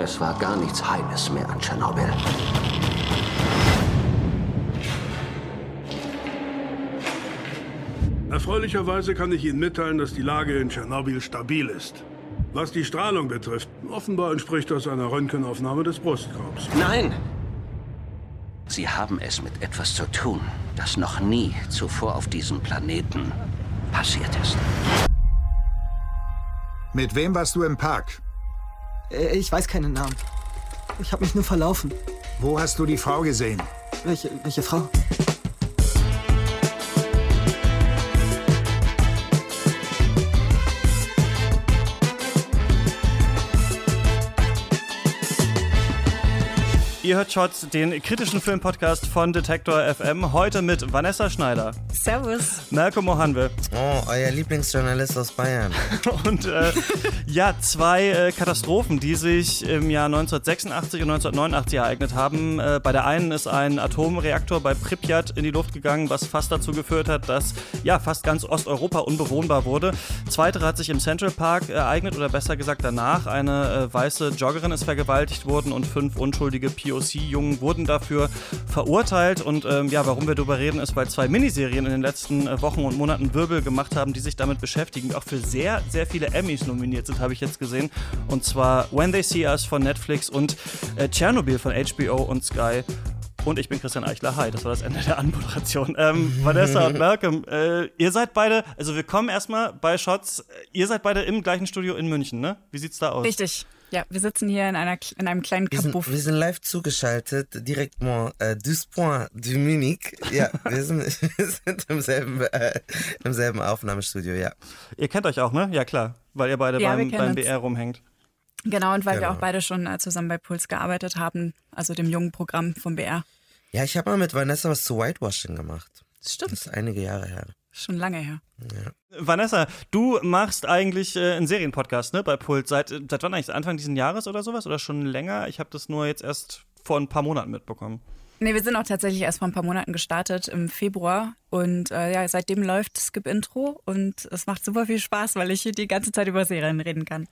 Es war gar nichts Heiles mehr an Tschernobyl. Erfreulicherweise kann ich Ihnen mitteilen, dass die Lage in Tschernobyl stabil ist. Was die Strahlung betrifft, offenbar entspricht das einer Röntgenaufnahme des Brustkorbs. Nein! Sie haben es mit etwas zu tun, das noch nie zuvor auf diesem Planeten passiert ist. Mit wem warst du im Park? Äh, Ich weiß keinen Namen. Ich habe mich nur verlaufen. Wo hast du die Frau gesehen? Welche, welche Frau? Ihr hört Shots, den kritischen Filmpodcast von Detektor FM. Heute mit Vanessa Schneider, Servus. Malcolm Mohanwe Oh, euer Lieblingsjournalist aus Bayern. und äh, ja, zwei äh, Katastrophen, die sich im Jahr 1986 und 1989 ereignet haben. Äh, bei der einen ist ein Atomreaktor bei Pripyat in die Luft gegangen, was fast dazu geführt hat, dass ja fast ganz Osteuropa unbewohnbar wurde. Zweitere hat sich im Central Park ereignet oder besser gesagt danach. Eine äh, weiße Joggerin ist vergewaltigt worden und fünf unschuldige POC-Jungen wurden dafür verurteilt. Und ähm, ja, warum wir darüber reden, ist, weil zwei Miniserien in den letzten äh, Wochen und Monaten Wirbel gemacht haben, die sich damit beschäftigen, auch für sehr, sehr viele Emmys nominiert sind, habe ich jetzt gesehen. Und zwar When They See Us von Netflix und äh, Tschernobyl von HBO und Sky. Und ich bin Christian Eichler. Hi, das war das Ende der Anmoderation. Ähm, Vanessa und Malcolm, äh, ihr seid beide, also wir kommen erstmal bei Shots, ihr seid beide im gleichen Studio in München, ne? Wie sieht's da aus? Richtig. Ja, wir sitzen hier in, einer, in einem kleinen Wir Kabuff. wir sind live zugeschaltet, directement äh, du Point du Munich. Ja, wir sind, wir sind im, selben, äh, im selben Aufnahmestudio, ja. Ihr kennt euch auch, ne? Ja, klar, weil ihr beide Ja, wir beim, beim. BR rumhängt. Genau, und weil wir Genau. auch beide schon äh, zusammen bei Puls gearbeitet haben, also dem jungen Programm vom BR. Ja, ich habe mal mit Vanessa was zu Whitewashing gemacht. Stimmt. Das ist einige Jahre her. Schon lange her. Vanessa, du machst eigentlich äh, einen Serienpodcast, ne, bei Puls. Seit, seit wann eigentlich? Anfang dieses Jahres oder sowas? Oder schon länger? Ich habe das nur jetzt erst vor ein paar Monaten mitbekommen. Nee, wir sind auch tatsächlich erst vor ein paar Monaten gestartet, im Februar. Und äh, ja, seitdem läuft Skip Intro und es macht super viel Spaß, weil ich hier die ganze Zeit über Serien reden kann.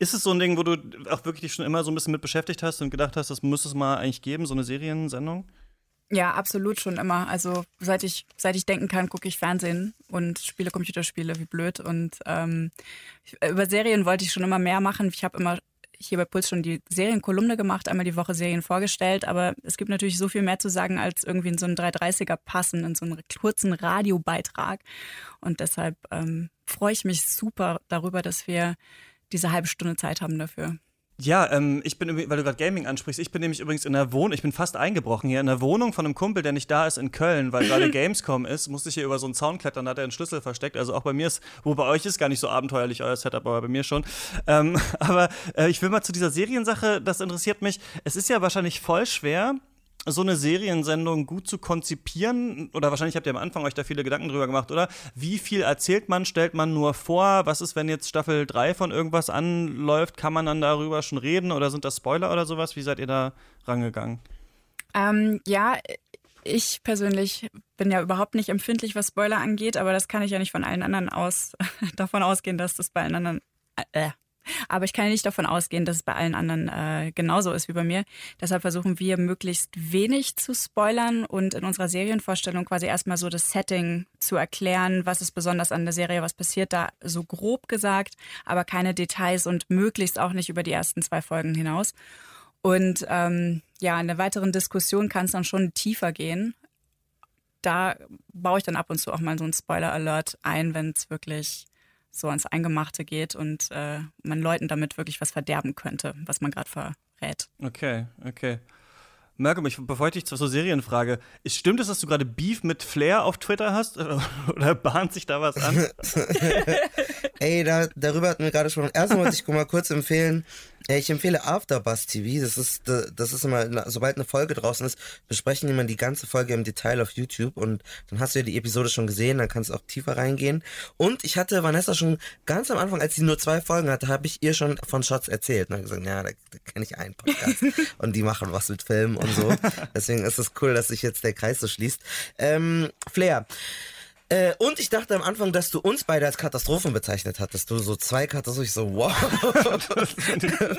Ist es so ein Ding, wo du auch wirklich dich schon immer so ein bisschen mit beschäftigt hast und gedacht hast, das müsste es mal eigentlich geben, so eine Seriensendung? Ja, absolut schon immer. Also seit ich, seit ich denken kann, gucke ich Fernsehen und spiele Computerspiele wie blöd. Und ähm, über Serien wollte ich schon immer mehr machen. Ich habe immer hier bei Puls schon die Serienkolumne gemacht, einmal die Woche Serien vorgestellt, aber es gibt natürlich so viel mehr zu sagen, als irgendwie in so einen 330er passen, in so einen kurzen Radiobeitrag. Und deshalb ähm, freue ich mich super darüber, dass wir diese halbe Stunde Zeit haben dafür. Ja, ähm, ich bin, weil du gerade Gaming ansprichst, ich bin nämlich übrigens in der Wohnung, ich bin fast eingebrochen hier, in der Wohnung von einem Kumpel, der nicht da ist in Köln, weil gerade Gamescom ist, musste ich hier über so einen Zaun klettern, da hat er einen Schlüssel versteckt. Also auch bei mir ist, wo bei euch ist gar nicht so abenteuerlich euer Setup, aber bei mir schon. Ähm, aber äh, ich will mal zu dieser Seriensache, das interessiert mich. Es ist ja wahrscheinlich voll schwer, so eine Seriensendung gut zu konzipieren, oder wahrscheinlich habt ihr am Anfang euch da viele Gedanken drüber gemacht, oder? Wie viel erzählt man, stellt man nur vor? Was ist, wenn jetzt Staffel 3 von irgendwas anläuft? Kann man dann darüber schon reden oder sind das Spoiler oder sowas? Wie seid ihr da rangegangen? Ähm, ja, ich persönlich bin ja überhaupt nicht empfindlich, was Spoiler angeht, aber das kann ich ja nicht von allen anderen aus davon ausgehen, dass das bei allen anderen. Äh, aber ich kann ja nicht davon ausgehen, dass es bei allen anderen äh, genauso ist wie bei mir. Deshalb versuchen wir möglichst wenig zu spoilern und in unserer Serienvorstellung quasi erstmal so das Setting zu erklären, was ist besonders an der Serie, was passiert da, so grob gesagt, aber keine Details und möglichst auch nicht über die ersten zwei Folgen hinaus. Und ähm, ja, in der weiteren Diskussion kann es dann schon tiefer gehen. Da baue ich dann ab und zu auch mal so einen Spoiler-Alert ein, wenn es wirklich so ans Eingemachte geht und äh, man Leuten damit wirklich was verderben könnte, was man gerade verrät. Okay, okay. Malcolm, ich, bevor ich dich zu so Serien frage, ist, stimmt es, dass du gerade Beef mit Flair auf Twitter hast? Oder bahnt sich da was an? Ey, da, darüber hatten wir gerade schon. Erstmal wollte ich mal kurz empfehlen, äh, ich empfehle Afterbuzz TV. Das ist, das ist immer, sobald eine Folge draußen ist, besprechen die immer die ganze Folge im Detail auf YouTube und dann hast du ja die Episode schon gesehen, dann kannst du auch tiefer reingehen. Und ich hatte Vanessa schon ganz am Anfang, als sie nur zwei Folgen hatte, habe ich ihr schon von Shots erzählt. Und habe gesagt, ja, da, da kenne ich einen Podcast und die machen was mit Filmen und so. Deswegen ist es cool, dass sich jetzt der Kreis so schließt. Ähm, Flair. Äh, und ich dachte am Anfang, dass du uns beide als Katastrophen bezeichnet hattest. Du so zwei Katastrophen. Ich so, wow.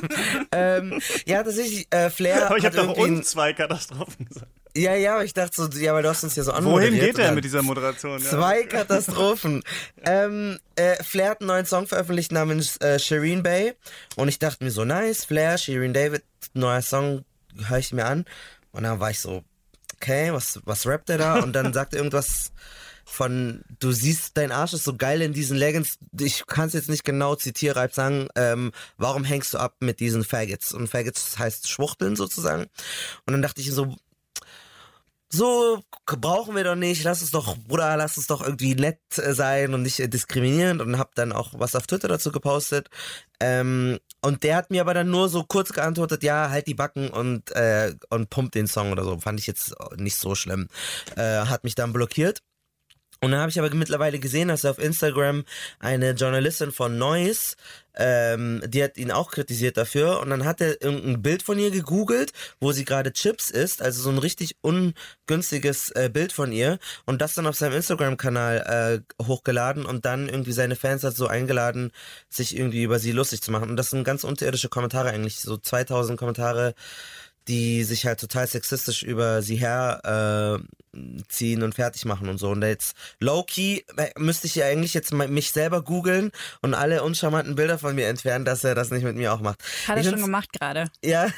ähm, ja, tatsächlich, äh, Flair. Aber ich habe hat doch uns zwei Katastrophen gesagt. Ja, ja, aber ich dachte so, ja, weil du hast uns ja so Wohin anmoderiert. geht und er mit dieser Moderation? Ja. Zwei Katastrophen. ähm, äh, Flair hat einen neuen Song veröffentlicht namens äh, Shireen Bay. Und ich dachte mir so, nice, Flair, Shireen David, neuer Song, höre ich mir an. Und dann war ich so, okay, was, was rappt er da? Und dann sagt er irgendwas von, du siehst, dein Arsch ist so geil in diesen Leggings. Ich kann es jetzt nicht genau zitierreib sagen. Ähm, warum hängst du ab mit diesen Faggots? Und Faggots heißt Schwuchteln sozusagen. Und dann dachte ich so, so brauchen wir doch nicht, lass uns doch, Bruder, lass uns doch irgendwie nett äh, sein und nicht äh, diskriminierend und hab dann auch was auf Twitter dazu gepostet. Ähm, und der hat mir aber dann nur so kurz geantwortet, ja, halt die Backen und, äh, und pumpt den Song oder so. Fand ich jetzt nicht so schlimm. Äh, hat mich dann blockiert. Und dann habe ich aber mittlerweile gesehen, dass auf Instagram eine Journalistin von Noise, ähm, die hat ihn auch kritisiert dafür. Und dann hat er irgendein Bild von ihr gegoogelt, wo sie gerade Chips isst, also so ein richtig ungünstiges äh, Bild von ihr. Und das dann auf seinem Instagram-Kanal äh, hochgeladen und dann irgendwie seine Fans hat so eingeladen, sich irgendwie über sie lustig zu machen. Und das sind ganz unterirdische Kommentare eigentlich, so 2000 Kommentare die sich halt total sexistisch über sie her äh, ziehen und fertig machen und so. Und jetzt low-key äh, müsste ich ja eigentlich jetzt mich selber googeln und alle uncharmanten Bilder von mir entfernen, dass er das nicht mit mir auch macht. Hat er Ich schon gemacht gerade. ja,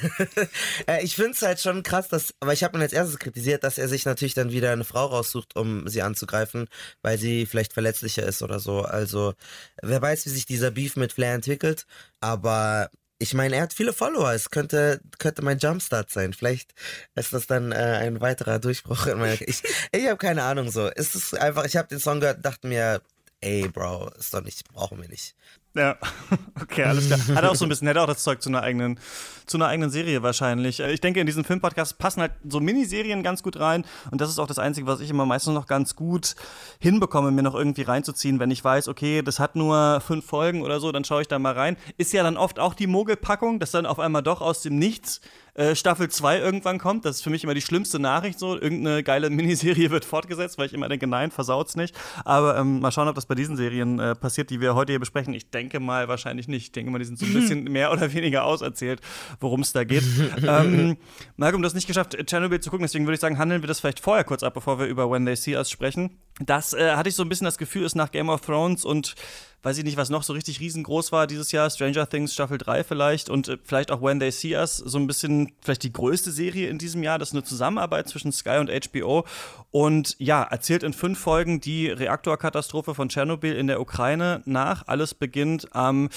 Äh, ich finde es halt schon krass, dass, aber ich habe ihn als erstes kritisiert, dass er sich natürlich dann wieder eine Frau raussucht, um sie anzugreifen, weil sie vielleicht verletzlicher ist oder so. Also, wer weiß, wie sich dieser Beef mit Flair entwickelt, aber ich meine, er hat viele Follower. Es könnte, könnte mein Jumpstart sein. Vielleicht ist das dann äh, ein weiterer Durchbruch in meiner. Ich, ich habe keine Ahnung so. Es ist einfach, ich habe den Song gehört, dachte mir, ey, Bro, ist doch nicht, brauchen wir nicht. Ja, okay, alles klar. Hat auch so ein bisschen, hätte auch das Zeug zu einer eigenen, zu einer eigenen Serie wahrscheinlich. Äh, Ich denke, in diesen Filmpodcast passen halt so Miniserien ganz gut rein. Und das ist auch das Einzige, was ich immer meistens noch ganz gut hinbekomme, mir noch irgendwie reinzuziehen, wenn ich weiß, okay, das hat nur fünf Folgen oder so, dann schaue ich da mal rein. Ist ja dann oft auch die Mogelpackung, dass dann auf einmal doch aus dem Nichts äh, Staffel 2 irgendwann kommt. Das ist für mich immer die schlimmste Nachricht so. Irgendeine geile Miniserie wird fortgesetzt, weil ich immer denke, nein, versaut's nicht. Aber ähm, mal schauen, ob das bei diesen Serien äh, passiert, die wir heute hier besprechen. Ich denke mal wahrscheinlich nicht. Ich denke mal, die sind so ein bisschen mehr oder weniger auserzählt, worum es da geht. ähm, Malcolm, du hast nicht geschafft, Chernobyl zu gucken, deswegen würde ich sagen, handeln wir das vielleicht vorher kurz ab, bevor wir über When They See Us sprechen. Das äh, hatte ich so ein bisschen das Gefühl, ist nach Game of Thrones und weiß ich nicht, was noch so richtig riesengroß war dieses Jahr, Stranger Things Staffel 3 vielleicht und äh, vielleicht auch When They See Us, so ein bisschen vielleicht die größte Serie in diesem Jahr. Das ist eine Zusammenarbeit zwischen Sky und HBO und ja, erzählt in fünf Folgen die Reaktorkatastrophe von Tschernobyl in der Ukraine nach. Alles beginnt am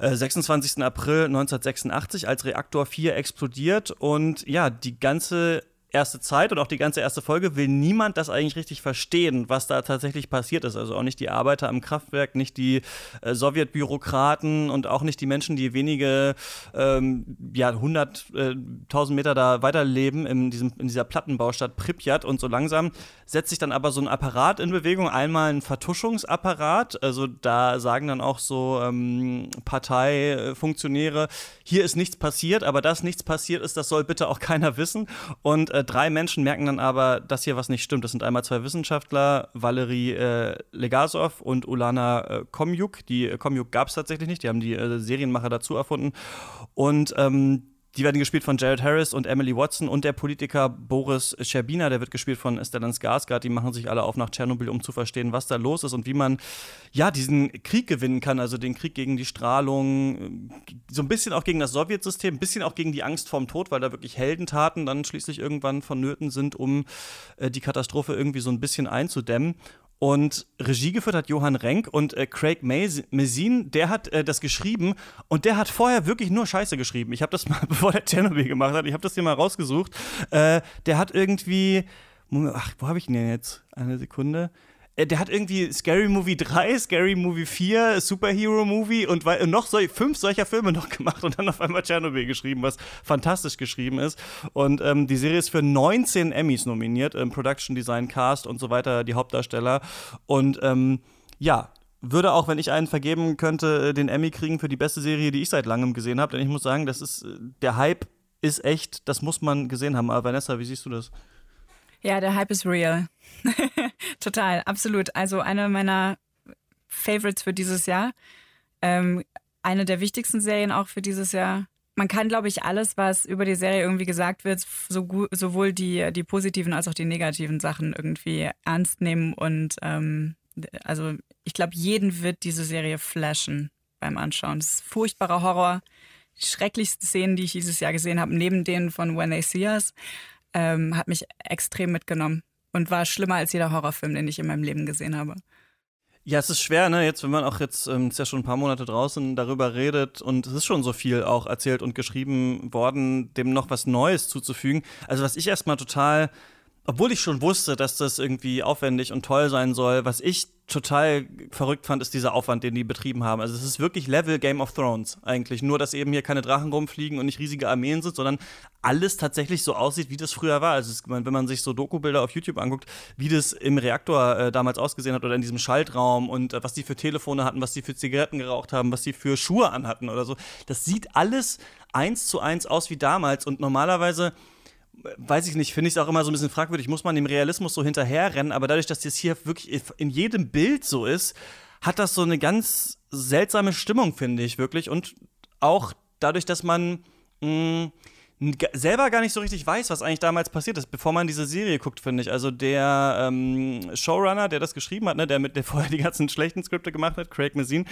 äh, 26. April 1986, als Reaktor 4 explodiert und ja, die ganze erste Zeit und auch die ganze erste Folge will niemand das eigentlich richtig verstehen, was da tatsächlich passiert ist. Also auch nicht die Arbeiter am Kraftwerk, nicht die äh, Sowjetbürokraten und auch nicht die Menschen, die wenige, ähm, ja, hunderttausend Meter da weiterleben in, diesem, in dieser Plattenbaustadt Pripyat. Und so langsam setzt sich dann aber so ein Apparat in Bewegung. Einmal ein Vertuschungsapparat. Also da sagen dann auch so ähm, Parteifunktionäre, hier ist nichts passiert, aber dass nichts passiert ist, das soll bitte auch keiner wissen. Und äh, drei Menschen merken dann aber, dass hier was nicht stimmt. Das sind einmal zwei Wissenschaftler, Valerie äh, Legasov und Ulana äh, Komjuk. Die äh, Komjuk gab es tatsächlich nicht, die haben die äh, Serienmacher dazu erfunden. Und ähm, die werden gespielt von Jared Harris und Emily Watson und der Politiker Boris Scherbina, der wird gespielt von Stellan Skarsgård. Die machen sich alle auf nach Tschernobyl, um zu verstehen, was da los ist und wie man ja diesen Krieg gewinnen kann, also den Krieg gegen die Strahlung, so ein bisschen auch gegen das Sowjetsystem, ein bisschen auch gegen die Angst vorm Tod, weil da wirklich Heldentaten dann schließlich irgendwann vonnöten sind, um äh, die Katastrophe irgendwie so ein bisschen einzudämmen. Und Regie geführt hat Johann Renk und äh, Craig Mazin, der hat äh, das geschrieben und der hat vorher wirklich nur Scheiße geschrieben. Ich habe das mal, bevor der Chernobyl gemacht hat, ich habe das hier mal rausgesucht. Äh, der hat irgendwie, Moment, ach, wo habe ich ihn denn jetzt? Eine Sekunde. Äh, Der hat irgendwie Scary Movie 3, Scary Movie 4, Superhero Movie und wei- noch sol fünf solcher Filme noch gemacht und dann auf einmal Chernobyl geschrieben, was fantastisch geschrieben ist. Und ähm, die Serie ist für 19 Emmys nominiert, ähm, Production Design, Cast und so weiter, die Hauptdarsteller. Und ähm, ja, würde auch, wenn ich einen vergeben könnte, äh, den Emmy kriegen für die beste Serie, die ich seit langem gesehen habe. Denn ich muss sagen, das ist, äh, der Hype ist echt, das muss man gesehen haben. Aber Vanessa, wie siehst du das? Ja, der Hype ist real. Total, absolut. Also eine meiner Favorites für dieses Jahr. Ähm, eine der wichtigsten Serien auch für dieses Jahr. Man kann, glaube ich, alles, was über die Serie irgendwie gesagt wird, so sowohl die, die positiven als auch die negativen Sachen irgendwie ernst nehmen. Und ähm, also ich glaube, jeden wird diese Serie flashen beim Anschauen. Es ist furchtbarer Horror. Die schrecklichsten Szenen, die ich dieses Jahr gesehen habe, neben denen von When They See Us, ähm, hat mich extrem mitgenommen und war schlimmer als jeder Horrorfilm, den ich in meinem Leben gesehen habe. Ja, es ist schwer, ne? Jetzt, wenn man auch jetzt, ähm, ist ja schon ein paar Monate draußen, darüber redet und es ist schon so viel auch erzählt und geschrieben worden, dem noch was Neues zuzufügen. Also, was ich erstmal total obwohl ich schon wusste, dass das irgendwie aufwendig und toll sein soll, was ich total verrückt fand, ist dieser Aufwand, den die betrieben haben. Also es ist wirklich Level Game of Thrones eigentlich. Nur, dass eben hier keine Drachen rumfliegen und nicht riesige Armeen sind, sondern alles tatsächlich so aussieht, wie das früher war. Also es, wenn man sich so Doku-Bilder auf YouTube anguckt, wie das im Reaktor äh, damals ausgesehen hat oder in diesem Schaltraum und äh, was die für Telefone hatten, was die für Zigaretten geraucht haben, was die für Schuhe anhatten oder so. Das sieht alles eins zu eins aus wie damals und normalerweise weiß ich nicht, finde ich es auch immer so ein bisschen fragwürdig, muss man dem Realismus so hinterherrennen, aber dadurch, dass das hier wirklich in jedem Bild so ist, hat das so eine ganz seltsame Stimmung, finde ich wirklich. Und auch dadurch, dass man mh, mm, selber gar nicht so richtig weiß, was eigentlich damals passiert ist, bevor man diese Serie guckt, finde ich. Also der ähm, Showrunner, der das geschrieben hat, ne, der mit der vorher die ganzen schlechten Skripte gemacht hat, Craig Mazin,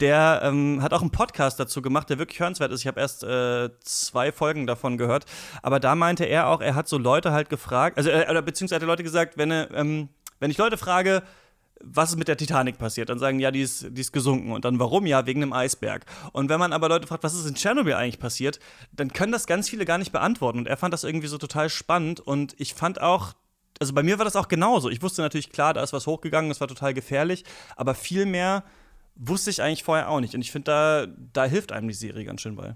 der ähm, hat auch einen Podcast dazu gemacht, der wirklich hörenswert ist. Ich habe erst äh, zwei Folgen davon gehört, aber da meinte er auch, er hat so Leute halt gefragt, also äh, oder beziehungsweise hat Leute gesagt, wenn, ähm, wenn ich Leute frage, was ist mit der Titanic passiert? Dann sagen, ja, die ist, die ist gesunken. Und dann warum? Ja, wegen einem Eisberg. Und wenn man aber Leute fragt, was ist in Tschernobyl eigentlich passiert, dann können das ganz viele gar nicht beantworten. Und er fand das irgendwie so total spannend. Und ich fand auch, also bei mir war das auch genauso. Ich wusste natürlich, klar, da ist was hochgegangen, das war total gefährlich. Aber viel mehr wusste ich eigentlich vorher auch nicht. Und ich finde, da, da hilft einem die Serie ganz schön bei.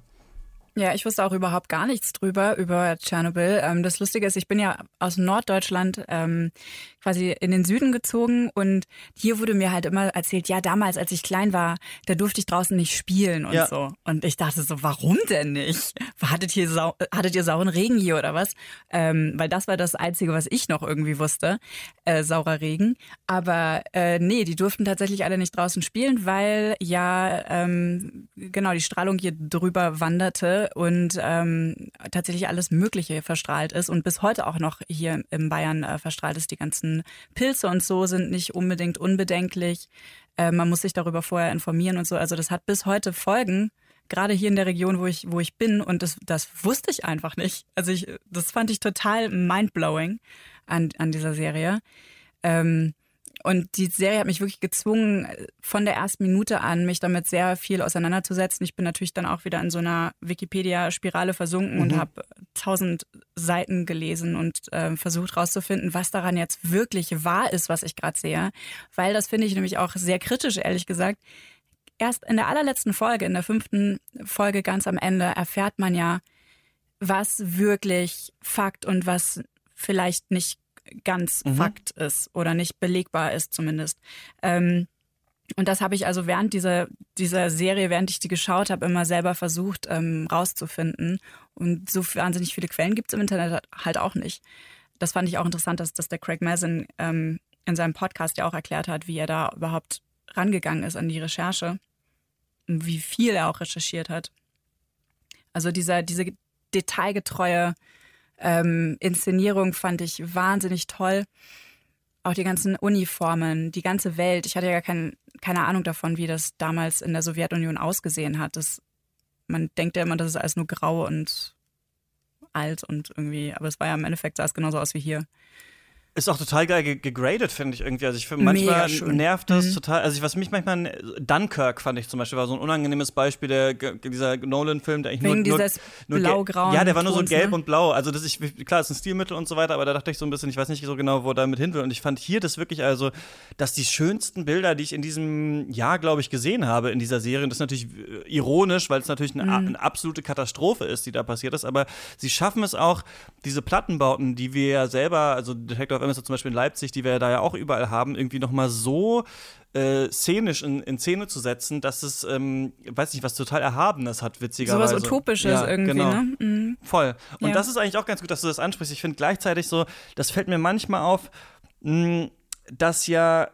Ja, ich wusste auch überhaupt gar nichts drüber, über Tschernobyl. Ähm, das Lustige ist, ich bin ja aus Norddeutschland ähm, quasi in den Süden gezogen und hier wurde mir halt immer erzählt, ja, damals, als ich klein war, da durfte ich draußen nicht spielen und ja. so. Und ich dachte so, warum denn nicht? Hattet ihr, sau hattet ihr sauren Regen hier oder was? Ähm, weil das war das Einzige, was ich noch irgendwie wusste, äh, saurer Regen. Aber äh, nee, die durften tatsächlich alle nicht draußen spielen, weil ja, ähm, genau, die Strahlung hier drüber wanderte und ähm, tatsächlich alles Mögliche verstrahlt ist und bis heute auch noch hier in Bayern äh, verstrahlt ist. Die ganzen Pilze und so sind nicht unbedingt unbedenklich. Äh, man muss sich darüber vorher informieren und so. Also das hat bis heute Folgen, gerade hier in der Region, wo ich, wo ich bin und das, das wusste ich einfach nicht. Also ich, das fand ich total mindblowing an, an dieser Serie. Ähm, und die Serie hat mich wirklich gezwungen, von der ersten Minute an mich damit sehr viel auseinanderzusetzen. Ich bin natürlich dann auch wieder in so einer Wikipedia-Spirale versunken mhm. und habe tausend Seiten gelesen und äh, versucht herauszufinden, was daran jetzt wirklich wahr ist, was ich gerade sehe. Weil das finde ich nämlich auch sehr kritisch, ehrlich gesagt. Erst in der allerletzten Folge, in der fünften Folge ganz am Ende, erfährt man ja, was wirklich Fakt und was vielleicht nicht ganz mhm. Fakt ist oder nicht belegbar ist zumindest. Ähm, und das habe ich also während dieser, dieser Serie, während ich die geschaut habe, immer selber versucht ähm, rauszufinden. Und so wahnsinnig viele Quellen gibt es im Internet halt auch nicht. Das fand ich auch interessant, dass, dass der Craig Mazin ähm, in seinem Podcast ja auch erklärt hat, wie er da überhaupt rangegangen ist an die Recherche und wie viel er auch recherchiert hat. Also dieser, diese detailgetreue ähm, Inszenierung fand ich wahnsinnig toll. Auch die ganzen Uniformen, die ganze Welt. Ich hatte ja kein, keine Ahnung davon, wie das damals in der Sowjetunion ausgesehen hat. Das, man denkt ja immer, das ist alles nur grau und alt und irgendwie, aber es war ja im Endeffekt sah es genauso aus wie hier. Ist auch total geil gegradet, finde ich irgendwie. Also ich finde manchmal nervt das mhm. total. Also was mich manchmal Dunkirk fand ich zum Beispiel war so ein unangenehmes Beispiel der dieser Nolan-Film, der eigentlich Wegen nur, dieses nur, blau-grauen. Ja, der war nur so gelb ne? und blau. Also das ich klar, ist ein Stilmittel und so weiter, aber da dachte ich so ein bisschen, ich weiß nicht so genau, wo damit hin will. Und ich fand hier das wirklich also, dass die schönsten Bilder, die ich in diesem Jahr, glaube ich, gesehen habe in dieser Serie, das ist natürlich äh, ironisch, weil es natürlich eine, mhm. eine absolute Katastrophe ist, die da passiert ist. Aber sie schaffen es auch, diese Plattenbauten, die wir ja selber, also Detective Amnesty zum Beispiel in Leipzig, die wir da ja auch überall haben, irgendwie noch mal so äh, szenisch in, in Szene zu setzen, dass es, ähm, weiß nicht, was total Erhabenes hat, witzigerweise. So was Utopisches ja, irgendwie, genau. ne? Mhm. Voll. Und ja. das ist eigentlich auch ganz gut, dass du das ansprichst. Ich finde gleichzeitig so, das fällt mir manchmal auf, mh, dass ja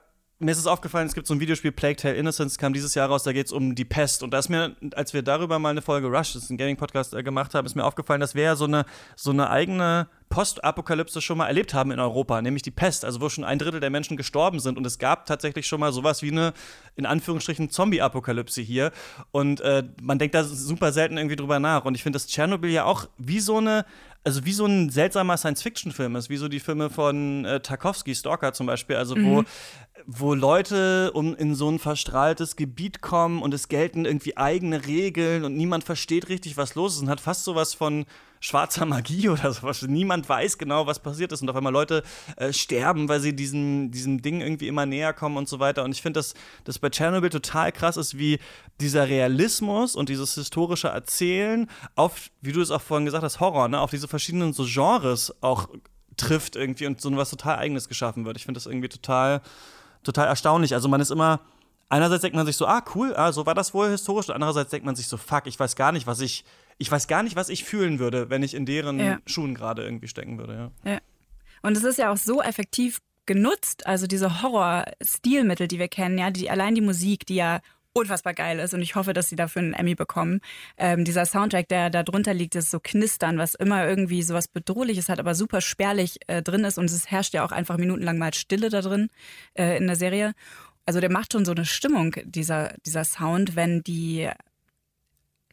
mir ist es aufgefallen, es gibt so ein Videospiel, Plague Tale Innocence, kam dieses Jahr raus, da geht es um die Pest. Und da ist mir, als wir darüber mal eine Folge Rush, das ist ein Gaming-Podcast, äh, gemacht haben, ist mir aufgefallen, dass wir ja so eine, so eine eigene Postapokalypse schon mal erlebt haben in Europa, nämlich die Pest, also wo schon ein Drittel der Menschen gestorben sind. Und es gab tatsächlich schon mal sowas wie eine, in Anführungsstrichen, Zombie-Apokalypse hier. Und äh, man denkt da super selten irgendwie drüber nach. Und ich finde, dass Tschernobyl ja auch wie so eine also wie so ein seltsamer Science-Fiction-Film ist, wie so die Filme von äh, Tarkovsky, Stalker zum Beispiel, also mhm. wo, wo Leute um in so ein verstrahltes Gebiet kommen und es gelten irgendwie eigene Regeln und niemand versteht richtig, was los ist und hat fast sowas von schwarzer Magie oder sowas. Niemand weiß genau, was passiert ist und auf einmal Leute äh, sterben, weil sie diesem, diesem Ding irgendwie immer näher kommen und so weiter. Und ich finde, dass das bei Chernobyl total krass ist, wie dieser Realismus und dieses historische Erzählen auf, wie du es auch vorhin gesagt hast, Horror, ne, auf diese verschiedenen so Genres auch trifft irgendwie und so was total Eigenes geschaffen wird. Ich finde das irgendwie total, total erstaunlich. Also man ist immer einerseits denkt man sich so, ah, cool, ah, so war das wohl historisch. Und andererseits denkt man sich so, fuck, ich weiß gar nicht, was ich ich weiß gar nicht, was ich fühlen würde, wenn ich in deren ja. Schuhen gerade irgendwie stecken würde. Ja. ja. Und es ist ja auch so effektiv genutzt, also diese Horror-Stilmittel, die wir kennen, ja, die, allein die Musik, die ja unfassbar geil ist und ich hoffe, dass sie dafür einen Emmy bekommen. Ähm, dieser Soundtrack, der da drunter liegt, ist so knistern, was immer irgendwie sowas Bedrohliches hat, aber super spärlich äh, drin ist und es herrscht ja auch einfach minutenlang mal Stille da drin äh, in der Serie. Also der macht schon so eine Stimmung, dieser, dieser Sound, wenn die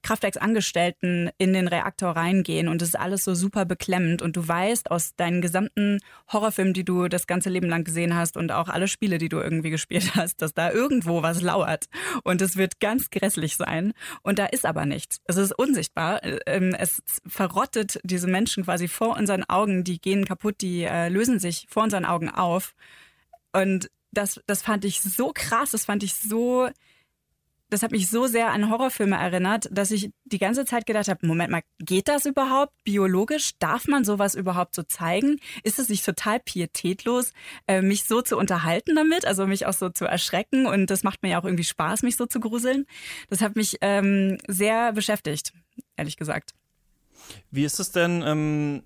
Kraftwerksangestellten in den Reaktor reingehen und es ist alles so super beklemmend und du weißt aus deinen gesamten Horrorfilmen, die du das ganze Leben lang gesehen hast und auch alle Spiele, die du irgendwie gespielt hast, dass da irgendwo was lauert und es wird ganz grässlich sein und da ist aber nichts. Es ist unsichtbar. Ähm, es verrottet diese Menschen quasi vor unseren Augen, die gehen kaputt, die äh, lösen sich vor unseren Augen auf und das, das fand ich so krass, das fand ich so das hat mich so sehr an Horrorfilme erinnert, dass ich die ganze Zeit gedacht habe, Moment mal, geht das überhaupt biologisch? Darf man sowas überhaupt so zeigen? Ist es nicht total pietätlos, äh, mich so zu unterhalten damit, also mich auch so zu erschrecken? Und das macht mir ja auch irgendwie Spaß, mich so zu gruseln. Das hat mich ähm, sehr beschäftigt, ehrlich gesagt. Wie ist es denn, ähm,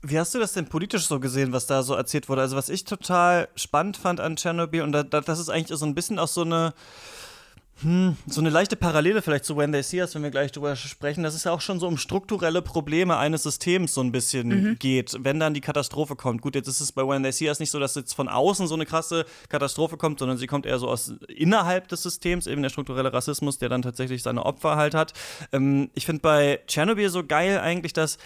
wie hast du das denn politisch so gesehen, was da so erzählt wurde? Also was ich total spannend fand an Tschernobyl und da, das ist eigentlich so ein bisschen auch so eine hm, so eine leichte Parallele vielleicht zu When They See Us, wenn wir gleich drüber sprechen, dass es ja auch schon so um strukturelle Probleme eines Systems so ein bisschen mhm. geht, wenn dann die Katastrophe kommt. Gut, jetzt ist es bei When They See Us nicht so, dass jetzt von außen so eine krasse Katastrophe kommt, sondern sie kommt eher so aus innerhalb des Systems, eben der strukturelle Rassismus, der dann tatsächlich seine Opfer halt hat. Ähm, ich finde bei Tschernobyl so geil eigentlich, dass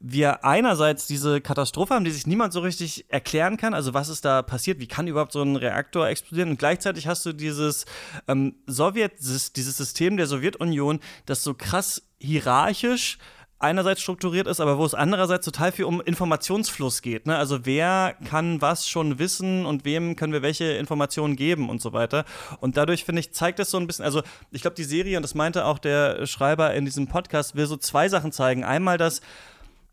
wir einerseits diese Katastrophe haben, die sich niemand so richtig erklären kann. Also was ist da passiert? Wie kann überhaupt so ein Reaktor explodieren? Und gleichzeitig hast du dieses ähm, Sowjet, dieses System der Sowjetunion, das so krass hierarchisch einerseits strukturiert ist, aber wo es andererseits total viel um Informationsfluss geht. Ne? Also wer kann was schon wissen und wem können wir welche Informationen geben und so weiter. Und dadurch, finde ich, zeigt es so ein bisschen, also ich glaube, die Serie, und das meinte auch der Schreiber in diesem Podcast, will so zwei Sachen zeigen. Einmal, dass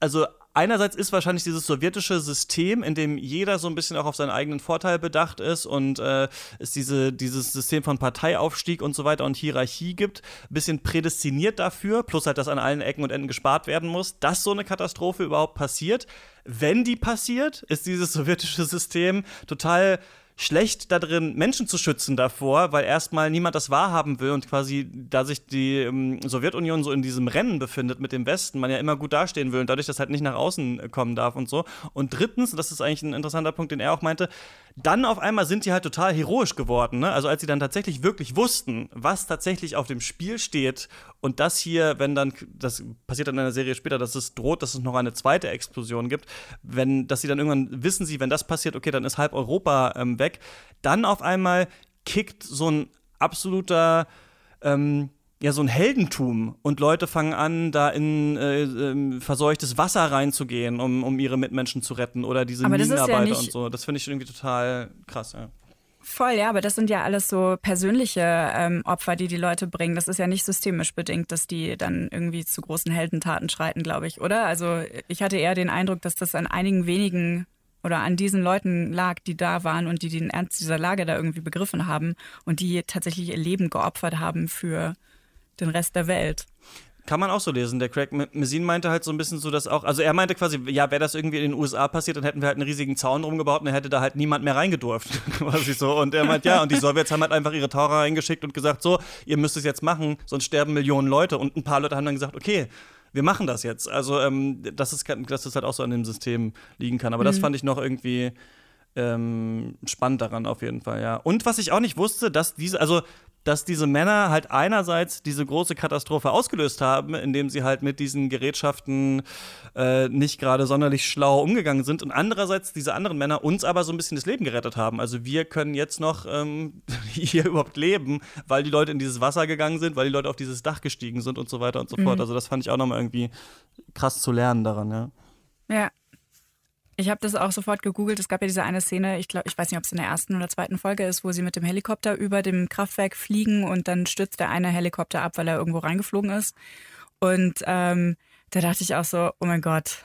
also einerseits ist wahrscheinlich dieses sowjetische System, in dem jeder so ein bisschen auch auf seinen eigenen Vorteil bedacht ist und äh, es diese, dieses System von Parteiaufstieg und so weiter und Hierarchie gibt, ein bisschen prädestiniert dafür, plus halt, dass an allen Ecken und Enden gespart werden muss, dass so eine Katastrophe überhaupt passiert. Wenn die passiert, ist dieses sowjetische System total schlecht da drin, Menschen zu schützen davor, weil erstmal niemand das wahrhaben will und quasi, da sich die ähm, Sowjetunion so in diesem Rennen befindet mit dem Westen, man ja immer gut dastehen will und dadurch das halt nicht nach außen kommen darf und so. Und drittens, und das ist eigentlich ein interessanter Punkt, den er auch meinte, dann auf einmal sind die halt total heroisch geworden. Ne? Also als sie dann tatsächlich wirklich wussten, was tatsächlich auf dem Spiel steht und das hier, wenn dann, das passiert dann in der Serie später, dass es droht, dass es noch eine zweite Explosion gibt, wenn, dass sie dann irgendwann wissen sie, wenn das passiert, okay, dann ist halb Europa ähm, weg, dann auf einmal kickt so ein absoluter ähm, ja so ein Heldentum und Leute fangen an, da in äh, äh, verseuchtes Wasser reinzugehen, um, um ihre Mitmenschen zu retten oder diese aber Minenarbeiter ja und so. Das finde ich irgendwie total krass, ja. Voll, ja, aber das sind ja alles so persönliche ähm, Opfer, die die Leute bringen. Das ist ja nicht systemisch bedingt, dass die dann irgendwie zu großen Heldentaten schreiten, glaube ich, oder? Also ich hatte eher den Eindruck, dass das an einigen wenigen oder an diesen Leuten lag, die da waren und die den Ernst dieser Lage da irgendwie begriffen haben und die tatsächlich ihr Leben geopfert haben für den Rest der Welt. Kann man auch so lesen. Der Craig Messin meinte halt so ein bisschen so, dass auch, also er meinte quasi, ja, wäre das irgendwie in den USA passiert, dann hätten wir halt einen riesigen Zaun rumgebaut und dann hätte da halt niemand mehr reingedurft. quasi so. Und er meint, ja, und die Sowjets haben halt einfach ihre Taucher reingeschickt und gesagt, so, ihr müsst es jetzt machen, sonst sterben Millionen Leute. Und ein paar Leute haben dann gesagt, okay, wir machen das jetzt. Also, ähm, das ist, dass das halt auch so an dem System liegen kann. Aber mhm. das fand ich noch irgendwie ähm, spannend daran auf jeden Fall, ja. Und was ich auch nicht wusste, dass diese, also dass diese Männer halt einerseits diese große Katastrophe ausgelöst haben, indem sie halt mit diesen Gerätschaften äh, nicht gerade sonderlich schlau umgegangen sind und andererseits diese anderen Männer uns aber so ein bisschen das Leben gerettet haben. Also wir können jetzt noch ähm, hier überhaupt leben, weil die Leute in dieses Wasser gegangen sind, weil die Leute auf dieses Dach gestiegen sind und so weiter und so mhm. fort. Also das fand ich auch nochmal irgendwie krass zu lernen daran, ja. Ja, ich habe das auch sofort gegoogelt. Es gab ja diese eine Szene, ich glaube, ich weiß nicht, ob es in der ersten oder zweiten Folge ist, wo sie mit dem Helikopter über dem Kraftwerk fliegen und dann stürzt der eine Helikopter ab, weil er irgendwo reingeflogen ist. Und ähm, da dachte ich auch so, oh mein Gott,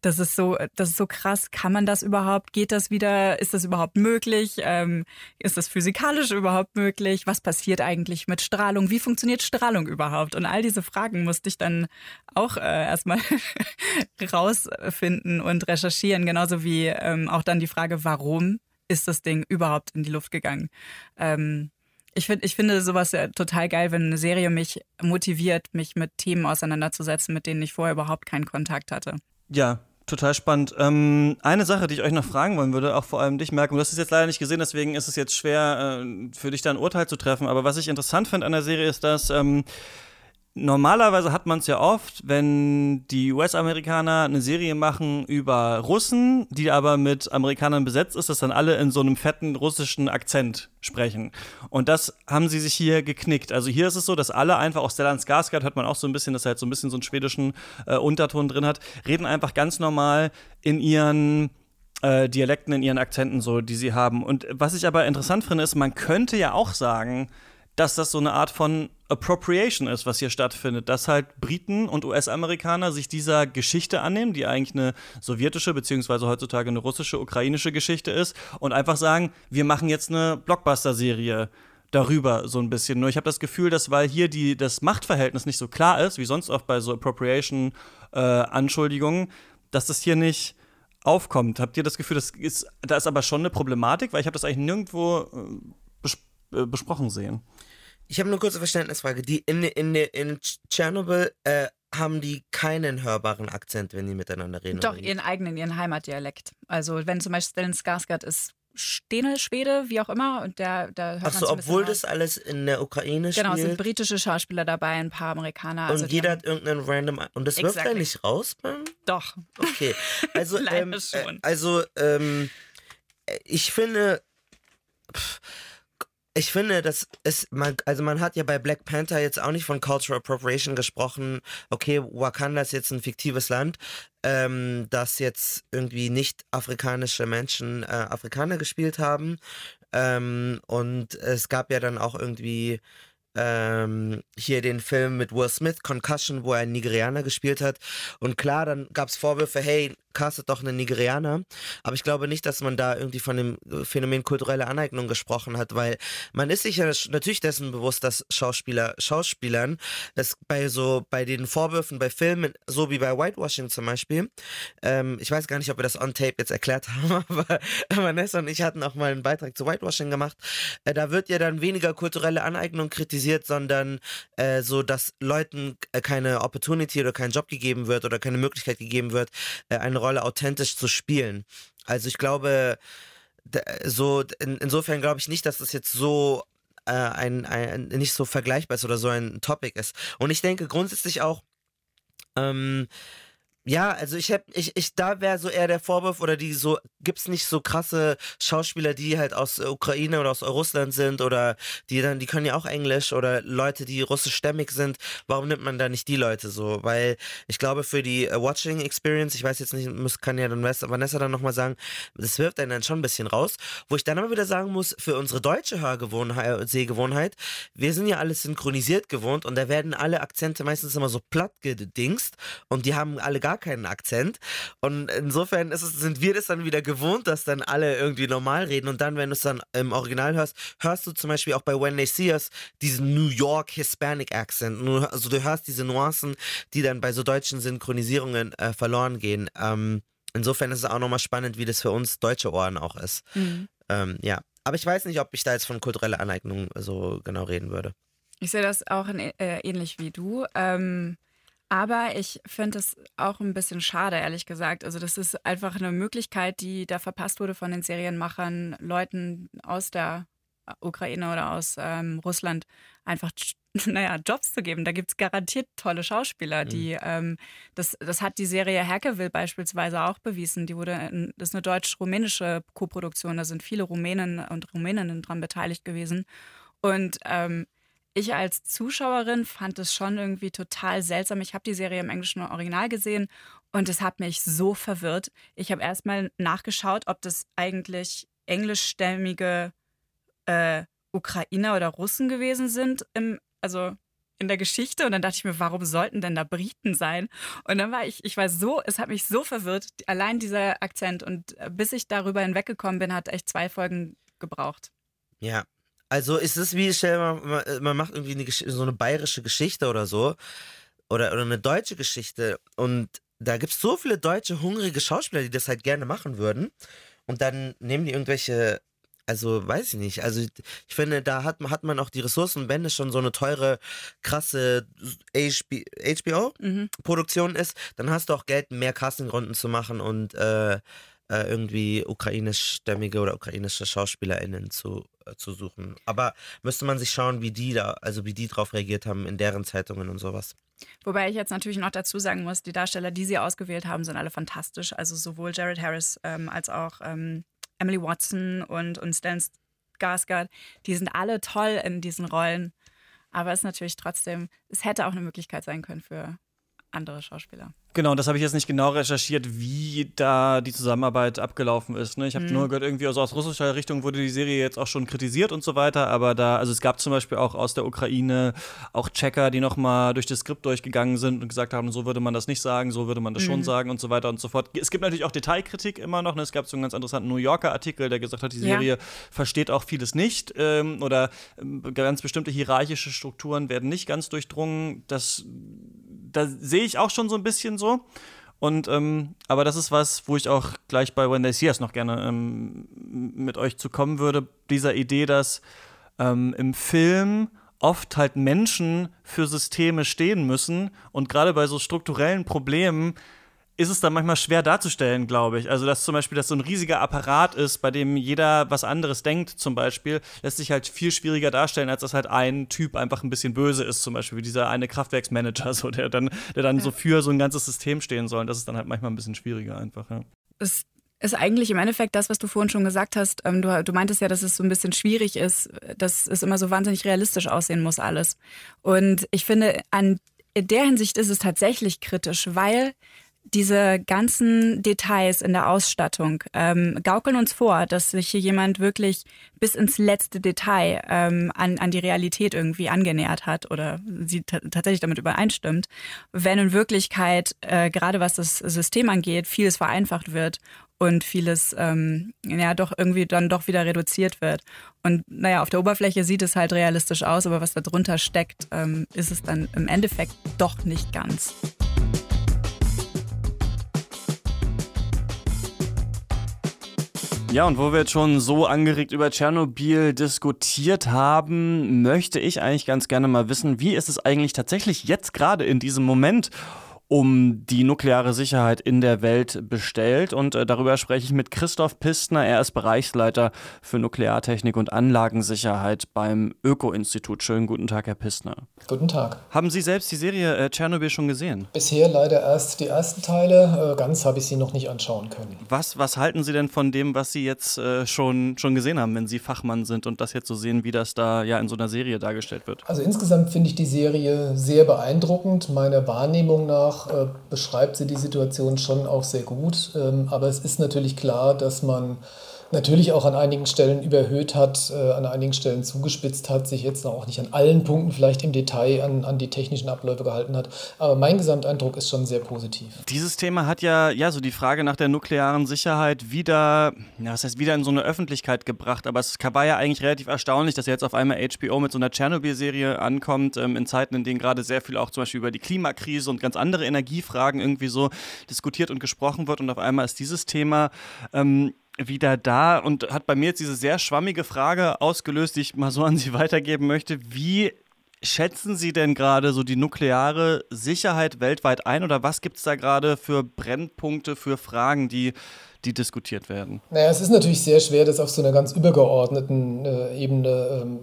das ist so, das ist so krass. Kann man das überhaupt? Geht das wieder? Ist das überhaupt möglich? Ähm, ist das physikalisch überhaupt möglich? Was passiert eigentlich mit Strahlung? Wie funktioniert Strahlung überhaupt? Und all diese Fragen musste ich dann auch äh, erstmal rausfinden und recherchieren. Genauso wie ähm, auch dann die Frage, warum ist das Ding überhaupt in die Luft gegangen? Ähm, ich, find, ich finde sowas ja total geil, wenn eine Serie mich motiviert, mich mit Themen auseinanderzusetzen, mit denen ich vorher überhaupt keinen Kontakt hatte. Ja, Total spannend. Ähm, eine Sache, die ich euch noch fragen wollen würde, auch vor allem dich, Merken, du hast es jetzt leider nicht gesehen, deswegen ist es jetzt schwer äh, für dich da ein Urteil zu treffen. Aber was ich interessant finde an der Serie ist, dass ähm, Normalerweise hat man es ja oft, wenn die US-Amerikaner eine Serie machen über Russen, die aber mit Amerikanern besetzt ist, dass dann alle in so einem fetten russischen Akzent sprechen. Und das haben sie sich hier geknickt. Also hier ist es so, dass alle einfach, auch Stellan Skarsgård hört man auch so ein bisschen, dass er halt so ein bisschen so einen schwedischen äh, Unterton drin hat, reden einfach ganz normal in ihren äh, Dialekten, in ihren Akzenten so, die sie haben. Und was ich aber interessant finde, ist, man könnte ja auch sagen, dass das so eine Art von Appropriation ist, was hier stattfindet, dass halt Briten und US-Amerikaner sich dieser Geschichte annehmen, die eigentlich eine sowjetische beziehungsweise heutzutage eine russische, ukrainische Geschichte ist und einfach sagen, wir machen jetzt eine Blockbuster-Serie darüber so ein bisschen. Nur ich habe das Gefühl, dass weil hier die, das Machtverhältnis nicht so klar ist, wie sonst oft bei so Appropriation-Anschuldigungen, äh, dass das hier nicht aufkommt. Habt ihr das Gefühl, das ist, da ist aber schon eine Problematik, weil ich habe das eigentlich nirgendwo äh, äh, besprochen sehen. Ich habe eine kurze Verständnisfrage. Die in, in, in Tschernobyl äh, haben die keinen hörbaren Akzent, wenn die miteinander reden? Doch, ihren eigenen, ihren Heimatdialekt. Also wenn zum Beispiel Stellan Skarsgård ist Stene, Schwede, wie auch immer. Und der, da hört Achso, obwohl das alles in der Ukraine genau, spielt? Genau, sind britische Schauspieler dabei, ein paar Amerikaner. Und also jeder hat irgendeinen random... Und das exactly. wirft er nicht raus, man? Doch. Okay. Also, ähm, äh, schon. also ähm, ich finde... Pff, ich finde, das ist, man, also man hat ja bei Black Panther jetzt auch nicht von Cultural Appropriation gesprochen. Okay, Wakanda ist jetzt ein fiktives Land, ähm, das jetzt irgendwie nicht afrikanische Menschen äh, Afrikaner gespielt haben. Ähm, und es gab ja dann auch irgendwie ähm, hier den Film mit Will Smith, Concussion, wo er einen Nigerianer gespielt hat. Und klar, dann gab es Vorwürfe, hey, castet doch einen Nigerianer. Aber ich glaube nicht, dass man da irgendwie von dem Phänomen kulturelle Aneignung gesprochen hat, weil man ist sich ja natürlich dessen bewusst, dass Schauspieler Schauspielern es bei so bei den Vorwürfen bei Filmen, so wie bei Whitewashing zum Beispiel, ähm, ich weiß gar nicht, ob wir das on Tape jetzt erklärt haben, aber Vanessa und ich hatten auch mal einen Beitrag zu Whitewashing gemacht. Äh, da wird ja dann weniger kulturelle Aneignung kritisiert, sondern äh, so, dass Leuten äh, keine Opportunity oder kein Job gegeben wird oder keine Möglichkeit gegeben wird, äh, eine Rolle authentisch zu spielen. Also ich glaube, so in, insofern glaube ich nicht, dass das jetzt so äh, ein, ein nicht so vergleichbar ist oder so ein Topic ist. Und ich denke grundsätzlich auch, ähm, ja, also ich hab, ich, ich, da wäre so eher der Vorwurf oder die so, gibt's nicht so krasse Schauspieler, die halt aus Ukraine oder aus Russland sind oder die dann, die können ja auch Englisch oder Leute, die russischstämmig sind. Warum nimmt man da nicht die Leute so? Weil ich glaube für die äh, Watching Experience, ich weiß jetzt nicht, muss, kann ja dann Vanessa dann nochmal sagen, das wirft einen dann schon ein bisschen raus. Wo ich dann aber wieder sagen muss, für unsere deutsche Hörgewohnheit, Sehgewohnheit, wir sind ja alles synchronisiert gewohnt und da werden alle Akzente meistens immer so platt gedingst und die haben alle gar gar keinen Akzent. Und insofern es, sind wir das dann wieder gewohnt, dass dann alle irgendwie normal reden. Und dann, wenn du es dann im Original hörst, hörst du zum Beispiel auch bei When They See Us diesen New York Hispanic Accent. Also du hörst diese Nuancen, die dann bei so deutschen Synchronisierungen äh, verloren gehen. Ähm, insofern ist es auch nochmal spannend, wie das für uns deutsche Ohren auch ist. Mhm. Ähm, ja. Aber ich weiß nicht, ob ich da jetzt von kultureller Aneignung so genau reden würde. Ich sehe das auch in, äh, ähnlich wie du. Ähm, aber ich finde es auch ein bisschen schade, ehrlich gesagt. Also, das ist einfach eine Möglichkeit, die da verpasst wurde von den Serienmachern, Leuten aus der Ukraine oder aus ähm, Russland einfach naja, Jobs zu geben. Da gibt es garantiert tolle Schauspieler, die mhm. ähm, das, das hat die Serie Hackerville beispielsweise auch bewiesen. Die wurde in, das ist eine deutsch-rumänische Koproduktion, da sind viele Rumänen und Rumäninnen dran beteiligt gewesen. Und ähm, ich als Zuschauerin fand es schon irgendwie total seltsam. Ich habe die Serie im englischen Original gesehen und es hat mich so verwirrt. Ich habe erstmal nachgeschaut, ob das eigentlich englischstämmige äh, Ukrainer oder Russen gewesen sind, im, also in der Geschichte. Und dann dachte ich mir, warum sollten denn da Briten sein? Und dann war ich, ich war so, es hat mich so verwirrt, allein dieser Akzent. Und äh, bis ich darüber hinweggekommen bin, hat echt zwei Folgen gebraucht. Ja. Also ist es wie, stell mal, man macht irgendwie eine, so eine bayerische Geschichte oder so. Oder, oder eine deutsche Geschichte. Und da gibt es so viele deutsche, hungrige Schauspieler, die das halt gerne machen würden. Und dann nehmen die irgendwelche also weiß ich nicht. Also ich finde, da hat, hat man auch die Ressourcen, wenn es schon so eine teure, krasse HBO-Produktion mhm. ist, dann hast du auch Geld, mehr Castingrunden zu machen und äh, äh, irgendwie ukrainischstämmige oder ukrainische SchauspielerInnen zu, äh, zu suchen. Aber müsste man sich schauen, wie die da, also wie die drauf reagiert haben in deren Zeitungen und sowas. Wobei ich jetzt natürlich noch dazu sagen muss, die Darsteller, die sie ausgewählt haben, sind alle fantastisch. Also sowohl Jared Harris ähm, als auch ähm, Emily Watson und, und Stan Skarsgård, die sind alle toll in diesen Rollen. Aber es ist natürlich trotzdem, es hätte auch eine Möglichkeit sein können für andere Schauspieler. Genau, das habe ich jetzt nicht genau recherchiert, wie da die Zusammenarbeit abgelaufen ist. Ne? Ich habe mhm. nur gehört, irgendwie aus, aus, russischer Richtung wurde die Serie jetzt auch schon kritisiert und so weiter, aber da, also es gab zum Beispiel auch aus der Ukraine auch Checker, die nochmal durch das Skript durchgegangen sind und gesagt haben, so würde man das nicht sagen, so würde man das mhm. schon sagen und so weiter und so fort. Es gibt natürlich auch Detailkritik immer noch. Ne? Es gab so einen ganz interessanten New Yorker Artikel, der gesagt hat, die Serie ja. versteht auch vieles nicht ähm, oder ähm, ganz bestimmte hierarchische Strukturen werden nicht ganz durchdrungen. Das da sehe ich auch schon so ein bisschen so. Und ähm, aber das ist was, wo ich auch gleich bei When They See Us noch gerne ähm, mit euch zu kommen würde. Dieser Idee, dass ähm, im Film oft halt Menschen für Systeme stehen müssen und gerade bei so strukturellen Problemen ist es dann manchmal schwer darzustellen, glaube ich. Also, dass zum Beispiel das so ein riesiger Apparat ist, bei dem jeder was anderes denkt, zum Beispiel, lässt sich halt viel schwieriger darstellen, als dass halt ein Typ einfach ein bisschen böse ist, zum Beispiel wie dieser eine Kraftwerksmanager, so, der dann, der dann ja. so für so ein ganzes System stehen soll. Und das ist dann halt manchmal ein bisschen schwieriger einfach, ja. Es ist eigentlich im Endeffekt das, was du vorhin schon gesagt hast. Ähm, du, du meintest ja, dass es so ein bisschen schwierig ist, dass es immer so wahnsinnig realistisch aussehen muss, alles. Und ich finde, an in der Hinsicht ist es tatsächlich kritisch, weil diese ganzen Details in der Ausstattung ähm, gaukeln uns vor, dass sich hier jemand wirklich bis ins letzte Detail ähm, an, an die Realität irgendwie angenähert hat oder sie tatsächlich damit übereinstimmt, wenn in Wirklichkeit, äh, gerade was das System angeht, vieles vereinfacht wird und vieles ähm, ja doch irgendwie dann doch wieder reduziert wird. Und naja, auf der Oberfläche sieht es halt realistisch aus, aber was da drunter steckt, ähm, ist es dann im Endeffekt doch nicht ganz. Ja, und wo wir jetzt schon so angeregt über Tschernobyl diskutiert haben, möchte ich eigentlich ganz gerne mal wissen, wie ist es eigentlich tatsächlich jetzt gerade in diesem Moment um die nukleare Sicherheit in der Welt bestellt. Und äh, darüber spreche ich mit Christoph Pistner. Er ist Bereichsleiter für Nukleartechnik und Anlagensicherheit beim Öko-Institut. Schönen guten Tag, Herr Pistner. Guten Tag. Haben Sie selbst die Serie äh, Tschernobyl schon gesehen? Bisher leider erst die ersten Teile. Äh, ganz habe ich sie noch nicht anschauen können. Was, was halten Sie denn von dem, was Sie jetzt äh, schon, schon gesehen haben, wenn Sie Fachmann sind und das jetzt so sehen, wie das da ja in so einer Serie dargestellt wird? Also insgesamt finde ich die Serie sehr beeindruckend. Meiner Wahrnehmung nach äh, beschreibt sie die Situation schon auch sehr gut. Ähm, aber es ist natürlich klar, dass man natürlich auch an einigen Stellen überhöht hat, äh, an einigen Stellen zugespitzt hat, sich jetzt auch nicht an allen Punkten vielleicht im Detail an, an die technischen Abläufe gehalten hat. Aber mein Gesamteindruck ist schon sehr positiv. Dieses Thema hat ja, ja so die Frage nach der nuklearen Sicherheit wieder, ja, was heißt wieder in so eine Öffentlichkeit gebracht. Aber es war ja eigentlich relativ erstaunlich, dass jetzt auf einmal HBO mit so einer Tschernobyl-Serie ankommt, ähm, in Zeiten, in denen gerade sehr viel auch zum Beispiel über die Klimakrise und ganz andere Energiefragen irgendwie so diskutiert und gesprochen wird. Und auf einmal ist dieses Thema ähm, wieder da und hat bei mir jetzt diese sehr schwammige Frage ausgelöst, die ich mal so an Sie weitergeben möchte. Wie schätzen Sie denn gerade so die nukleare Sicherheit weltweit ein oder was gibt es da gerade für Brennpunkte, für Fragen, die, die diskutiert werden? Naja, es ist natürlich sehr schwer, das auf so einer ganz übergeordneten äh, Ebene ähm,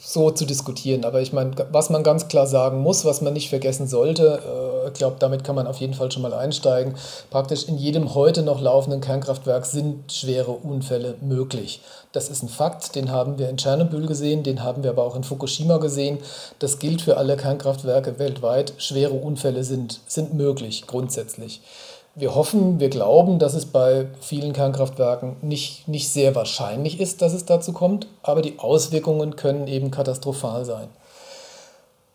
so zu diskutieren. Aber ich meine, was man ganz klar sagen muss, was man nicht vergessen sollte, äh, ich äh, glaube, damit kann man auf jeden Fall schon mal einsteigen. Praktisch in jedem heute noch laufenden Kernkraftwerk sind schwere Unfälle möglich. Das ist ein Fakt, den haben wir in Tschernobyl gesehen, den haben wir aber auch in Fukushima gesehen. Das gilt für alle Kernkraftwerke weltweit. Schwere Unfälle sind, sind möglich, grundsätzlich. Wir hoffen, wir glauben, dass es bei vielen Kernkraftwerken nicht, nicht sehr wahrscheinlich ist, dass es dazu kommt, aber die Auswirkungen können eben katastrophal sein.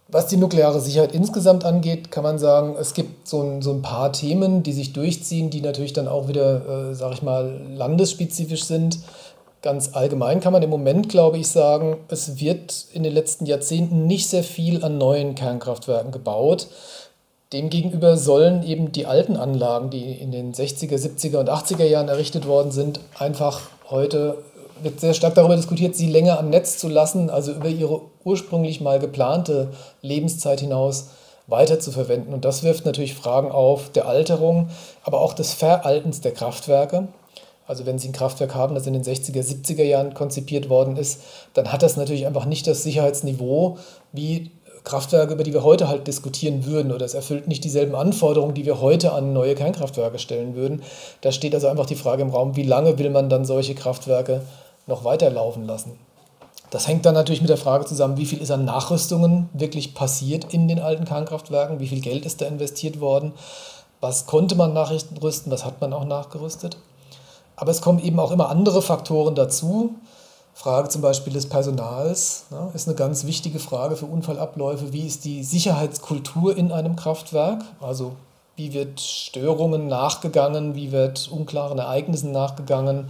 Was die nukleare Sicherheit insgesamt angeht, kann man sagen, es gibt so ein, so ein paar Themen, die sich durchziehen, die natürlich dann auch wieder, äh, sage ich mal, landesspezifisch sind. Ganz allgemein kann man im Moment, glaube ich, sagen, es wird in den letzten Jahrzehnten nicht sehr viel an neuen Kernkraftwerken gebaut. Demgegenüber sollen eben die alten Anlagen, die in den 60er, 70er und 80er Jahren errichtet worden sind, einfach heute wird sehr stark darüber diskutiert, sie länger am Netz zu lassen, also über ihre ursprünglich mal geplante Lebenszeit hinaus weiter zu verwenden. Und das wirft natürlich Fragen auf der Alterung, aber auch des Veraltens der Kraftwerke. Also wenn Sie ein Kraftwerk haben, das in den 60er, 70er Jahren konzipiert worden ist, dann hat das natürlich einfach nicht das Sicherheitsniveau wie Kraftwerke, über die wir heute halt diskutieren würden, oder es erfüllt nicht dieselben Anforderungen, die wir heute an neue Kernkraftwerke stellen würden. Da steht also einfach die Frage im Raum, wie lange will man dann solche Kraftwerke noch weiterlaufen lassen? Das hängt dann natürlich mit der Frage zusammen, wie viel ist an Nachrüstungen wirklich passiert in den alten Kernkraftwerken, wie viel Geld ist da investiert worden, was konnte man nachrüsten, was hat man auch nachgerüstet. Aber es kommen eben auch immer andere Faktoren dazu, Frage zum Beispiel des Personals ja, ist eine ganz wichtige Frage für Unfallabläufe. Wie ist die Sicherheitskultur in einem Kraftwerk? Also wie wird Störungen nachgegangen? Wie wird unklaren Ereignissen nachgegangen?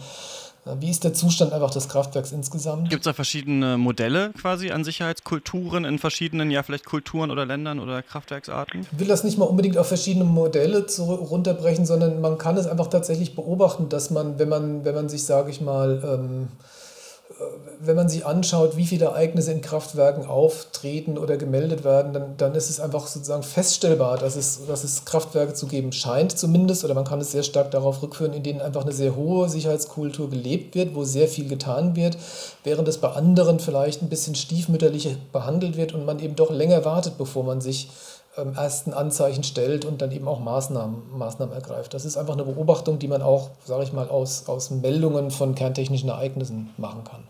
Wie ist der Zustand einfach des Kraftwerks insgesamt? Gibt es da verschiedene Modelle quasi an Sicherheitskulturen in verschiedenen, ja vielleicht Kulturen oder Ländern oder Kraftwerksarten? Ich will das nicht mal unbedingt auf verschiedene Modelle runterbrechen, sondern man kann es einfach tatsächlich beobachten, dass man, wenn man, wenn man sich, sage ich mal, ähm, wenn man sich anschaut, wie viele Ereignisse in Kraftwerken auftreten oder gemeldet werden, dann, dann ist es einfach sozusagen feststellbar, dass es, dass es Kraftwerke zu geben scheint zumindest, oder man kann es sehr stark darauf rückführen, in denen einfach eine sehr hohe Sicherheitskultur gelebt wird, wo sehr viel getan wird, während es bei anderen vielleicht ein bisschen stiefmütterlich behandelt wird und man eben doch länger wartet, bevor man sich ähm, ersten Anzeichen stellt und dann eben auch Maßnahmen, Maßnahmen ergreift. Das ist einfach eine Beobachtung, die man auch, sage ich mal, aus, aus Meldungen von kerntechnischen Ereignissen machen kann.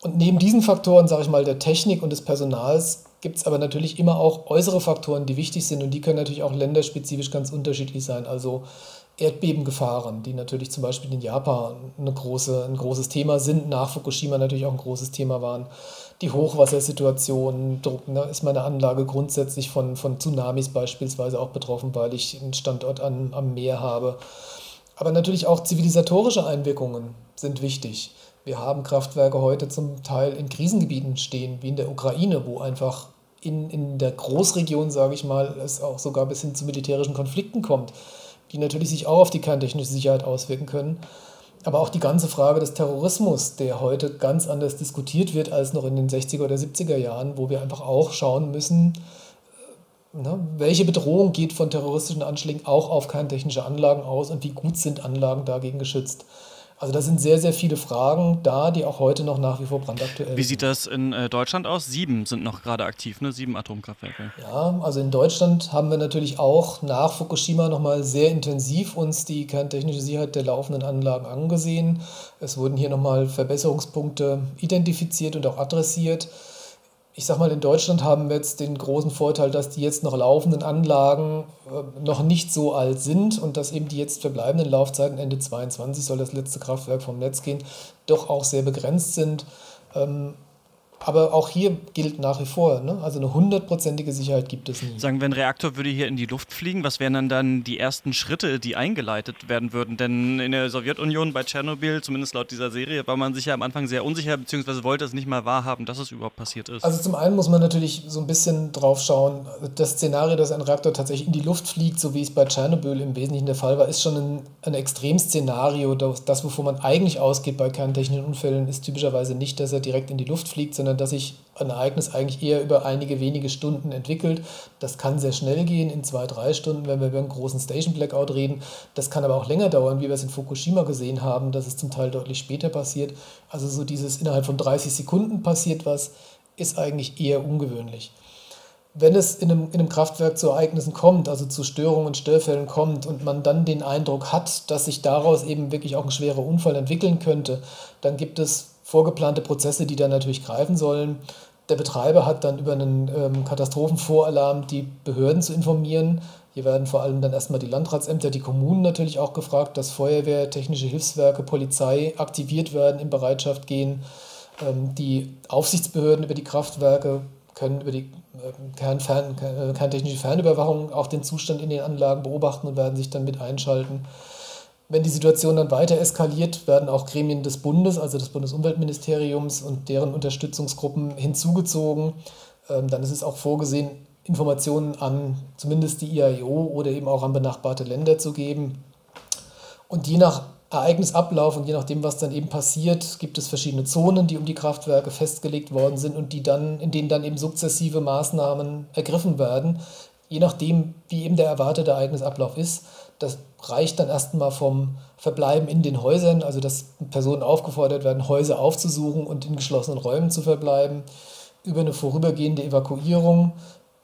Und neben diesen Faktoren, sage ich mal, der Technik und des Personals, gibt es aber natürlich immer auch äußere Faktoren, die wichtig sind und die können natürlich auch länderspezifisch ganz unterschiedlich sein. Also Erdbebengefahren, die natürlich zum Beispiel in Japan eine große, ein großes Thema sind, nach Fukushima natürlich auch ein großes Thema waren. Die Hochwassersituation, ne, ist meine Anlage grundsätzlich von, von Tsunamis beispielsweise auch betroffen, weil ich einen Standort an, am Meer habe. Aber natürlich auch zivilisatorische Einwirkungen sind wichtig. Wir haben Kraftwerke heute zum Teil in Krisengebieten stehen, wie in der Ukraine, wo einfach in, in der Großregion, sage ich mal, es auch sogar bis hin zu militärischen Konflikten kommt die natürlich sich auch auf die kerntechnische Sicherheit auswirken können. Aber auch die ganze Frage des Terrorismus, der heute ganz anders diskutiert wird als noch in den 60er oder 70er Jahren, wo wir einfach auch schauen müssen, äh, ne, welche Bedrohung geht von terroristischen Anschlägen auch auf kerntechnische Anlagen aus und wie gut sind Anlagen dagegen geschützt. Also da sind sehr, sehr viele Fragen da, die auch heute noch nach wie vor brandaktuell sind. Wie sieht das in äh, Deutschland aus? Sieben sind noch gerade aktiv, ne? Sieben Atomkraftwerke. Ja, also in Deutschland haben wir natürlich auch nach Fukushima nochmal sehr intensiv uns die kerntechnische Sicherheit der laufenden Anlagen angesehen. Es wurden hier nochmal Verbesserungspunkte identifiziert und auch adressiert. Ich sag mal, in Deutschland haben wir jetzt den großen Vorteil, dass die jetzt noch laufenden Anlagen äh, noch nicht so alt sind und dass eben die jetzt verbleibenden Laufzeiten Ende 22 soll das letzte Kraftwerk vom Netz gehen, doch auch sehr begrenzt sind. Ähm, aber auch hier gilt nach wie vor, ne? also eine hundertprozentige Sicherheit gibt es nie. Sagen wir, ein Reaktor würde hier in die Luft fliegen, was wären dann, dann die ersten Schritte, die eingeleitet werden würden? Denn in der Sowjetunion bei Tschernobyl, zumindest laut dieser Serie, war man sich ja am Anfang sehr unsicher, beziehungsweise wollte es nicht mal wahrhaben, dass es überhaupt passiert ist. Also zum einen muss man natürlich so ein bisschen drauf schauen, das Szenario, dass ein Reaktor tatsächlich in die Luft fliegt, so wie es bei Tschernobyl im Wesentlichen der Fall war, ist schon ein, ein Extremszenario. Das, das, wovon man eigentlich ausgeht bei kerntechnischen Unfällen, ist typischerweise nicht, dass er direkt in die Luft fliegt, sondern dass sich ein Ereignis eigentlich eher über einige wenige Stunden entwickelt. Das kann sehr schnell gehen, in zwei, drei Stunden, wenn wir über einen großen Station Blackout reden. Das kann aber auch länger dauern, wie wir es in Fukushima gesehen haben, dass es zum Teil deutlich später passiert. Also so dieses innerhalb von 30 Sekunden passiert was, ist eigentlich eher ungewöhnlich. Wenn es in einem, in einem Kraftwerk zu Ereignissen kommt, also zu Störungen und Störfällen kommt und man dann den Eindruck hat, dass sich daraus eben wirklich auch ein schwerer Unfall entwickeln könnte, dann gibt es vorgeplante Prozesse, die dann natürlich greifen sollen. Der Betreiber hat dann über einen ähm, Katastrophenvoralarm die Behörden zu informieren. Hier werden vor allem dann erstmal die Landratsämter, die Kommunen natürlich auch gefragt, dass Feuerwehr, technische Hilfswerke, Polizei aktiviert werden, in Bereitschaft gehen. Ähm, die Aufsichtsbehörden über die Kraftwerke können über die äh, Kernfern, äh, kerntechnische Fernüberwachung auch den Zustand in den Anlagen beobachten und werden sich dann mit einschalten. Wenn die Situation dann weiter eskaliert, werden auch Gremien des Bundes, also des Bundesumweltministeriums und deren Unterstützungsgruppen hinzugezogen. Ähm, dann ist es auch vorgesehen, Informationen an zumindest die IAEO oder eben auch an benachbarte Länder zu geben. Und je nach Ereignisablauf und je nachdem, was dann eben passiert, gibt es verschiedene Zonen, die um die Kraftwerke festgelegt worden sind und die dann, in denen dann eben sukzessive Maßnahmen ergriffen werden, je nachdem, wie eben der erwartete Ereignisablauf ist. Das reicht dann erstmal vom Verbleiben in den Häusern, also dass Personen aufgefordert werden, Häuser aufzusuchen und in geschlossenen Räumen zu verbleiben, über eine vorübergehende Evakuierung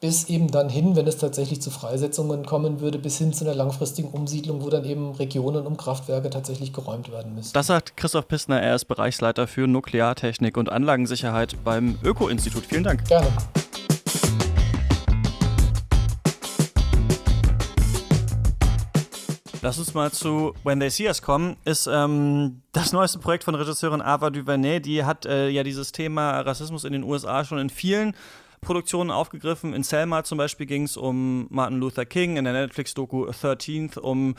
bis eben dann hin, wenn es tatsächlich zu Freisetzungen kommen würde, bis hin zu einer langfristigen Umsiedlung, wo dann eben Regionen um Kraftwerke tatsächlich geräumt werden müssen. Das sagt Christoph Pissner, er ist Bereichsleiter für Nukleartechnik und Anlagensicherheit beim Öko-Institut. Vielen Dank. Gerne. Lass uns mal zu When They See Us kommen. Ist ähm, das neueste Projekt von Regisseurin Ava DuVernay. Die hat äh, ja dieses Thema Rassismus in den USA schon in vielen Produktionen aufgegriffen. In Selma zum Beispiel ging es um Martin Luther King, in der Netflix-Doku 13th um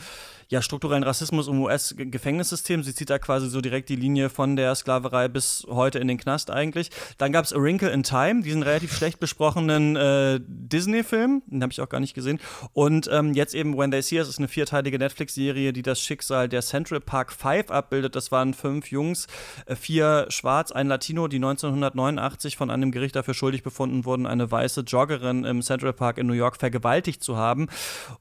ja, strukturellen Rassismus im US-Gefängnissystem. Sie zieht da quasi so direkt die Linie von der Sklaverei bis heute in den Knast eigentlich. Dann gab es A Wrinkle in Time, diesen relativ schlecht besprochenen äh, Disney-Film, den habe ich auch gar nicht gesehen. Und ähm, jetzt eben When They See Us ist eine vierteilige Netflix-Serie, die das Schicksal der Central Park Five abbildet. Das waren fünf Jungs, äh, vier schwarz, ein Latino, die 1989 von einem Gericht dafür schuldig befunden wurden, eine weiße Joggerin im Central Park in New York vergewaltigt zu haben.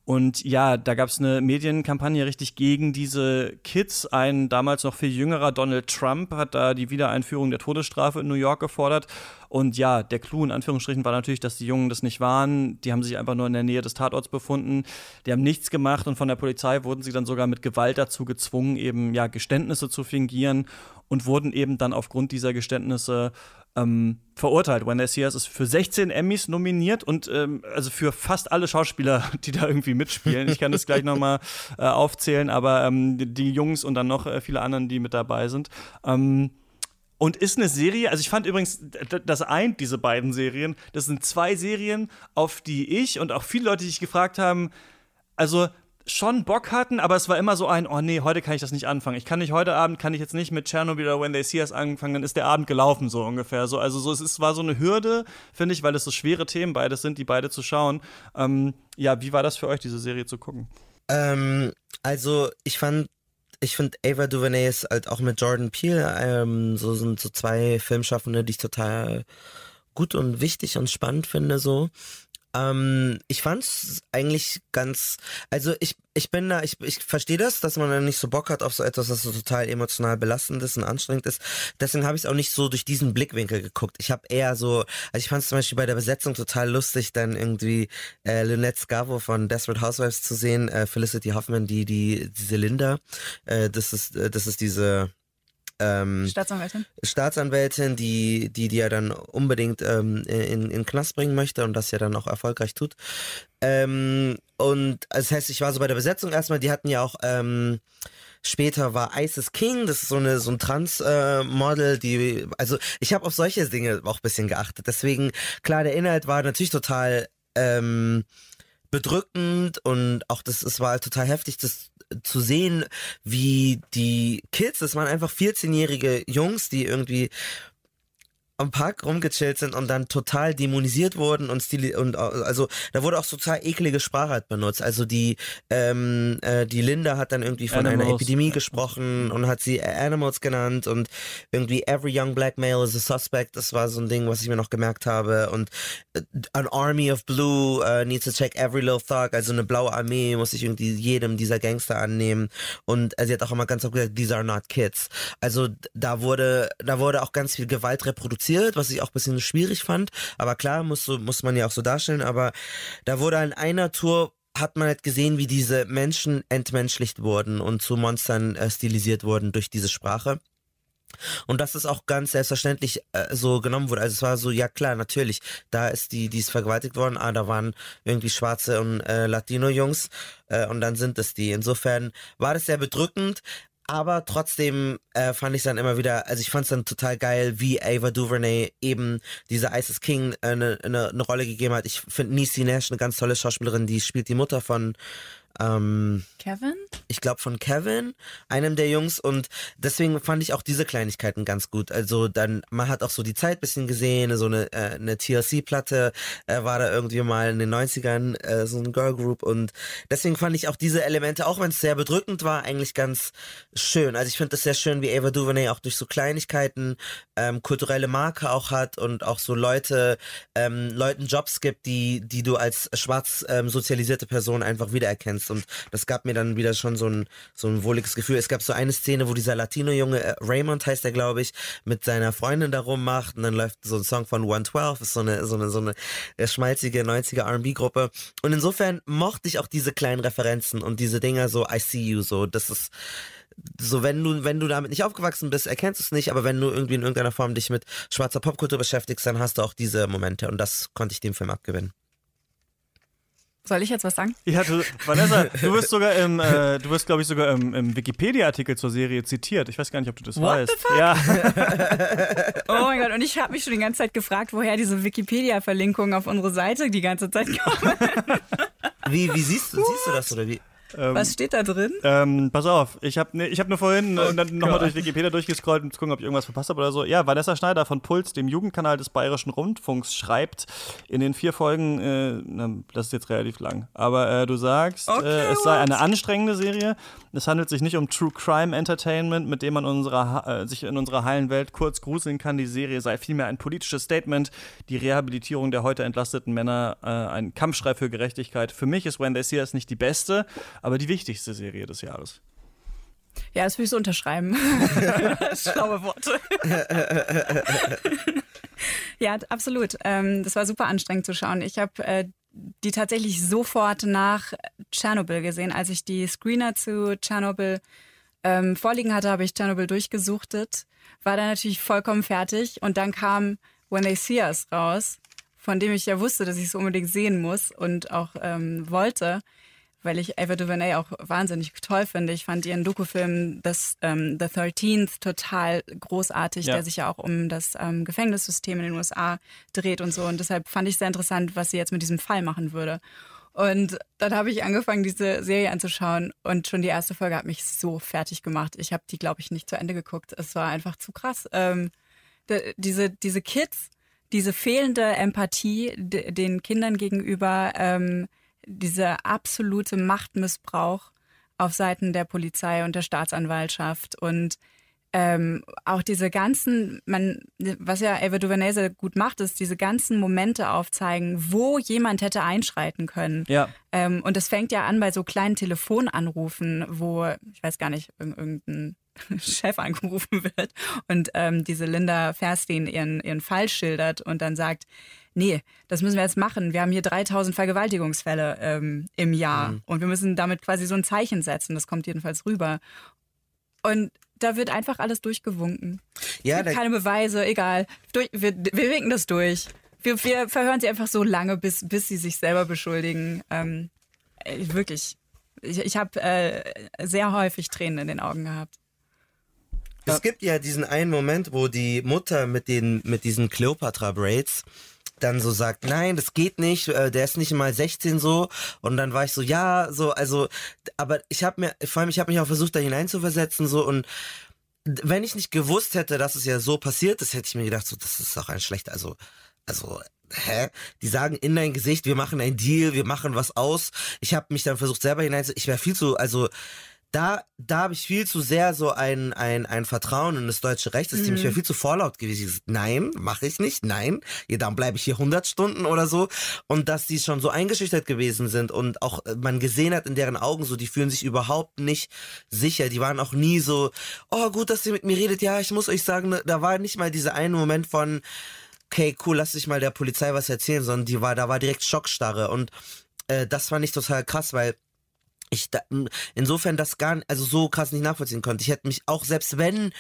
Und ja, da gab es eine Medienkampagne Kampagne richtig gegen diese Kids. Ein damals noch viel jüngerer Donald Trump hat da die Wiedereinführung der Todesstrafe in New York gefordert. Und ja, der Clou in Anführungsstrichen war natürlich, dass die Jungen das nicht waren. Die haben sich einfach nur in der Nähe des Tatorts befunden. Die haben nichts gemacht und von der Polizei wurden sie dann sogar mit Gewalt dazu gezwungen, eben ja Geständnisse zu fingieren und wurden eben dann aufgrund dieser Geständnisse ähm, verurteilt. When They See Us ist für 16 Emmys nominiert und ähm, also für fast alle Schauspieler, die da irgendwie mitspielen. Ich kann das gleich nochmal äh, aufzählen, aber ähm, die Jungs und dann noch äh, viele anderen, die mit dabei sind. Ähm, und ist eine Serie, also ich fand übrigens, das eint diese beiden Serien. Das sind zwei Serien, auf die ich und auch viele Leute, die sich gefragt haben, also schon Bock hatten, aber es war immer so ein, oh nee, heute kann ich das nicht anfangen. Ich kann nicht heute Abend, kann ich jetzt nicht mit Chernobyl oder When They See Us anfangen, dann ist der Abend gelaufen, so ungefähr. So, also so, es ist, war so eine Hürde, finde ich, weil es so schwere Themen beides sind, die beide zu schauen. Ähm, ja, wie war das für euch, diese Serie zu gucken? Ähm, also ich fand ich finde Ava DuVernay ist halt auch mit Jordan Peele, ähm, so sind so zwei Filmschaffende, die ich total gut und wichtig und spannend finde, so. Ähm, ich fand's eigentlich ganz, also ich, ich bin da, ich, ich verstehe das, dass man dann nicht so Bock hat auf so etwas, das so total emotional belastend ist und anstrengend ist. Deswegen habe ich es auch nicht so durch diesen Blickwinkel geguckt. Ich habe eher so, also ich fand es zum Beispiel bei der Besetzung total lustig, dann irgendwie äh, Lynette Scavo von Desperate Housewives zu sehen, äh, Felicity Hoffman, die, die, diese Linda, äh, das ist, äh, das ist diese ähm, Staatsanwältin. Staatsanwältin, die, die, die ja dann unbedingt ähm, in, in den Knast bringen möchte und das ja dann auch erfolgreich tut. Ähm, und das heißt, ich war so bei der Besetzung erstmal, die hatten ja auch ähm, Später war Isis King, das ist so eine so ein Trans-Model, äh, die also ich habe auf solche Dinge auch ein bisschen geachtet. Deswegen klar, der Inhalt war natürlich total ähm, bedrückend und auch das es war total heftig, das zu sehen, wie die Kids, das waren einfach 14-jährige Jungs, die irgendwie am Park rumgechillt sind und dann total dämonisiert wurden und stili und also da wurde auch total eklige Sprache halt benutzt. Also die ähm, äh, die Linda hat dann irgendwie von Animals. einer Epidemie gesprochen und hat sie Animals genannt und irgendwie every young black male is a suspect. Das war so ein Ding, was ich mir noch gemerkt habe und uh, an army of blue uh, needs to check every little thug. Also eine blaue Armee muss sich irgendwie jedem dieser Gangster annehmen und äh, sie hat auch immer ganz oft gesagt, these are not kids. Also da wurde da wurde auch ganz viel Gewalt reproduziert reduziert, was ich auch ein bisschen schwierig fand. Aber klar, muss, muss man ja auch so darstellen. Aber da wurde an einer Tour hat man halt gesehen, wie diese Menschen entmenschlicht wurden und zu Monstern äh, stilisiert wurden durch diese Sprache. Und dass es auch ganz selbstverständlich äh, so genommen wurde. Also es war so, ja klar, natürlich, da ist die, die ist vergewaltigt worden, ah, da waren irgendwie schwarze und äh, Latino-Jungs äh, und dann sind es die. Insofern war das sehr bedrückend, aber trotzdem äh, fand ich dann immer wieder, also ich fand es dann total geil, wie Ava DuVernay eben diese Isis King eine, äh, eine, eine Rolle gegeben hat. Ich finde Niecy Nash eine ganz tolle Schauspielerin, die spielt die Mutter von ähm, Kevin? Ich glaube von Kevin, einem der Jungs. Und deswegen fand ich auch diese Kleinigkeiten ganz gut. Also dann, man hat auch so die Zeit bisschen gesehen, so eine, äh, eine TLC-Platte äh, war da irgendwie mal in den 90ern, äh, so ein Girl Group. Und deswegen fand ich auch diese Elemente, auch wenn es sehr bedrückend war, eigentlich ganz schön. Also ich finde es sehr schön, wie Ava DuVernay auch durch so Kleinigkeiten ähm, kulturelle Marke auch hat und auch so Leute, ähm, Leuten Jobs gibt, die, die du als schwarz ähm, sozialisierte Person einfach wiedererkennst kannst. Und das gab mir dann wieder schon so ein, so ein wohliges Gefühl. Es gab so eine Szene, wo dieser Latino-Junge, äh, Raymond heißt er, glaube ich, mit seiner Freundin da rummacht und dann läuft so ein Song von 112, ist so eine, so eine, so eine äh, schmalzige 90er R&B-Gruppe. Und insofern mochte ich auch diese kleinen Referenzen und diese Dinger so, I see you, so, das ist, so wenn du wenn du damit nicht aufgewachsen bist, erkennst du es nicht, aber wenn du irgendwie in irgendeiner Form dich mit schwarzer Popkultur beschäftigst, dann hast du auch diese Momente und das konnte ich dem Film abgewinnen. Soll ich jetzt was sagen? Ja, du, Vanessa, du wirst sogar im, äh, du wirst, glaube ich, sogar im, im Wikipedia-Artikel zur Serie zitiert. Ich weiß gar nicht, ob du das What weißt. The fuck? Ja. oh mein Gott, und ich habe mich schon die ganze Zeit gefragt, woher diese Wikipedia-Verlinkungen auf unsere Seite die ganze Zeit kommen. Wie, wie siehst du, siehst du das oder wie? Ähm, Was steht da drin? Ähm, pass auf, ich habe ne, ich hab nur vorhin Oh äh, nochmal durch Wikipedia durchgescrollt, um zu gucken, ob ich irgendwas verpasst habe oder so. Ja, Vanessa Schneider von Puls, dem Jugendkanal des Bayerischen Rundfunks, schreibt in den vier Folgen, äh, das ist jetzt relativ lang, aber äh, du sagst, Okay, äh, es sei eine anstrengende Serie. Es handelt sich nicht um True Crime Entertainment, mit dem man unserer, äh, sich in unserer heilen Welt kurz gruseln kann. Die Serie sei vielmehr ein politisches Statement, die Rehabilitierung der heute entlasteten Männer, äh, ein Kampfschrei für Gerechtigkeit. Für mich ist When They See Us nicht die beste, aber die wichtigste Serie des Jahres. Ja, das will ich so unterschreiben. Schlaue Worte. ja, absolut. Ähm, das war super anstrengend zu schauen. Ich habe äh, die tatsächlich sofort nach Tschernobyl gesehen. Als ich die Screener zu Tschernobyl ähm, vorliegen hatte, habe ich Tschernobyl durchgesuchtet, war dann natürlich vollkommen fertig und dann kam When They See Us raus, von dem ich ja wusste, dass ich es unbedingt sehen muss und auch ähm, wollte, weil ich Ava DuVernay auch wahnsinnig toll finde. Ich fand ihren Dokufilm das, ähm, The 13th total großartig, Ja. der sich ja auch um das ähm, Gefängnissystem in den USA dreht und so. Und deshalb fand ich sehr interessant, was sie jetzt mit diesem Fall machen würde. Und dann habe ich angefangen, diese Serie anzuschauen und schon die erste Folge hat mich so fertig gemacht. Ich habe die, glaube ich, nicht zu Ende geguckt. Es war einfach zu krass. Ähm, diese, diese Kids, diese fehlende Empathie de, den Kindern gegenüber, ähm, dieser absolute Machtmissbrauch auf Seiten der Polizei und der Staatsanwaltschaft und ähm, auch diese ganzen, man, was ja Ava DuVernay sehr gut macht, ist diese ganzen Momente aufzeigen, wo jemand hätte einschreiten können. Ja. Ähm, und das fängt ja an bei so kleinen Telefonanrufen, wo, ich weiß gar nicht, irg- irgendein Chef angerufen wird und ähm, diese Linda Ferstein ihren, ihren Fall schildert und dann sagt, nee, das müssen wir jetzt machen. Wir haben hier 3000 Vergewaltigungsfälle ähm, im Jahr und wir müssen damit quasi so ein Zeichen setzen. Das kommt jedenfalls rüber. Und da wird einfach alles durchgewunken. Ja, es gibt keine Beweise, egal. Durch, wir, wir winken das durch. Wir, wir, verhören sie einfach so lange, bis, bis sie sich selber beschuldigen. Ähm, wirklich. Ich, ich habe äh, sehr häufig Tränen in den Augen gehabt. Es gibt ja diesen einen Moment, wo die Mutter mit den mit diesen Cleopatra Braids dann so sagt, nein, das geht nicht, äh, der ist nicht mal 16 so und dann war ich so, ja, so, also, aber ich habe mir, vor allem ich habe mich auch versucht, da hineinzuversetzen so und wenn ich nicht gewusst hätte, dass es ja so passiert ist, hätte ich mir gedacht, so, das ist doch ein schlechter, also, also, hä? Die sagen in dein Gesicht, wir machen ein Deal, wir machen was aus. Ich habe mich dann versucht selber hinein, ich wäre viel zu, also da, da habe ich viel zu sehr so ein, ein, ein Vertrauen in das deutsche Rechtssystem. Mhm. Ich wäre viel zu vorlaut gewesen. Nein, mache ich nicht. Nein, ja, dann bleibe ich hier 100 Stunden oder so. Und dass die schon so eingeschüchtert gewesen sind und auch äh, man gesehen hat in deren Augen so, die fühlen sich überhaupt nicht sicher. Die waren auch nie so, oh gut, dass ihr mit mir redet. Ja, ich muss euch sagen, ne, da war nicht mal dieser eine Moment von, okay, cool, lass dich mal der Polizei was erzählen, sondern die war, da war direkt Schockstarre. Und äh, das fand ich total krass, weil ich da, insofern das gar also so krass nicht nachvollziehen konnte. Ich hätte mich auch selbst wenn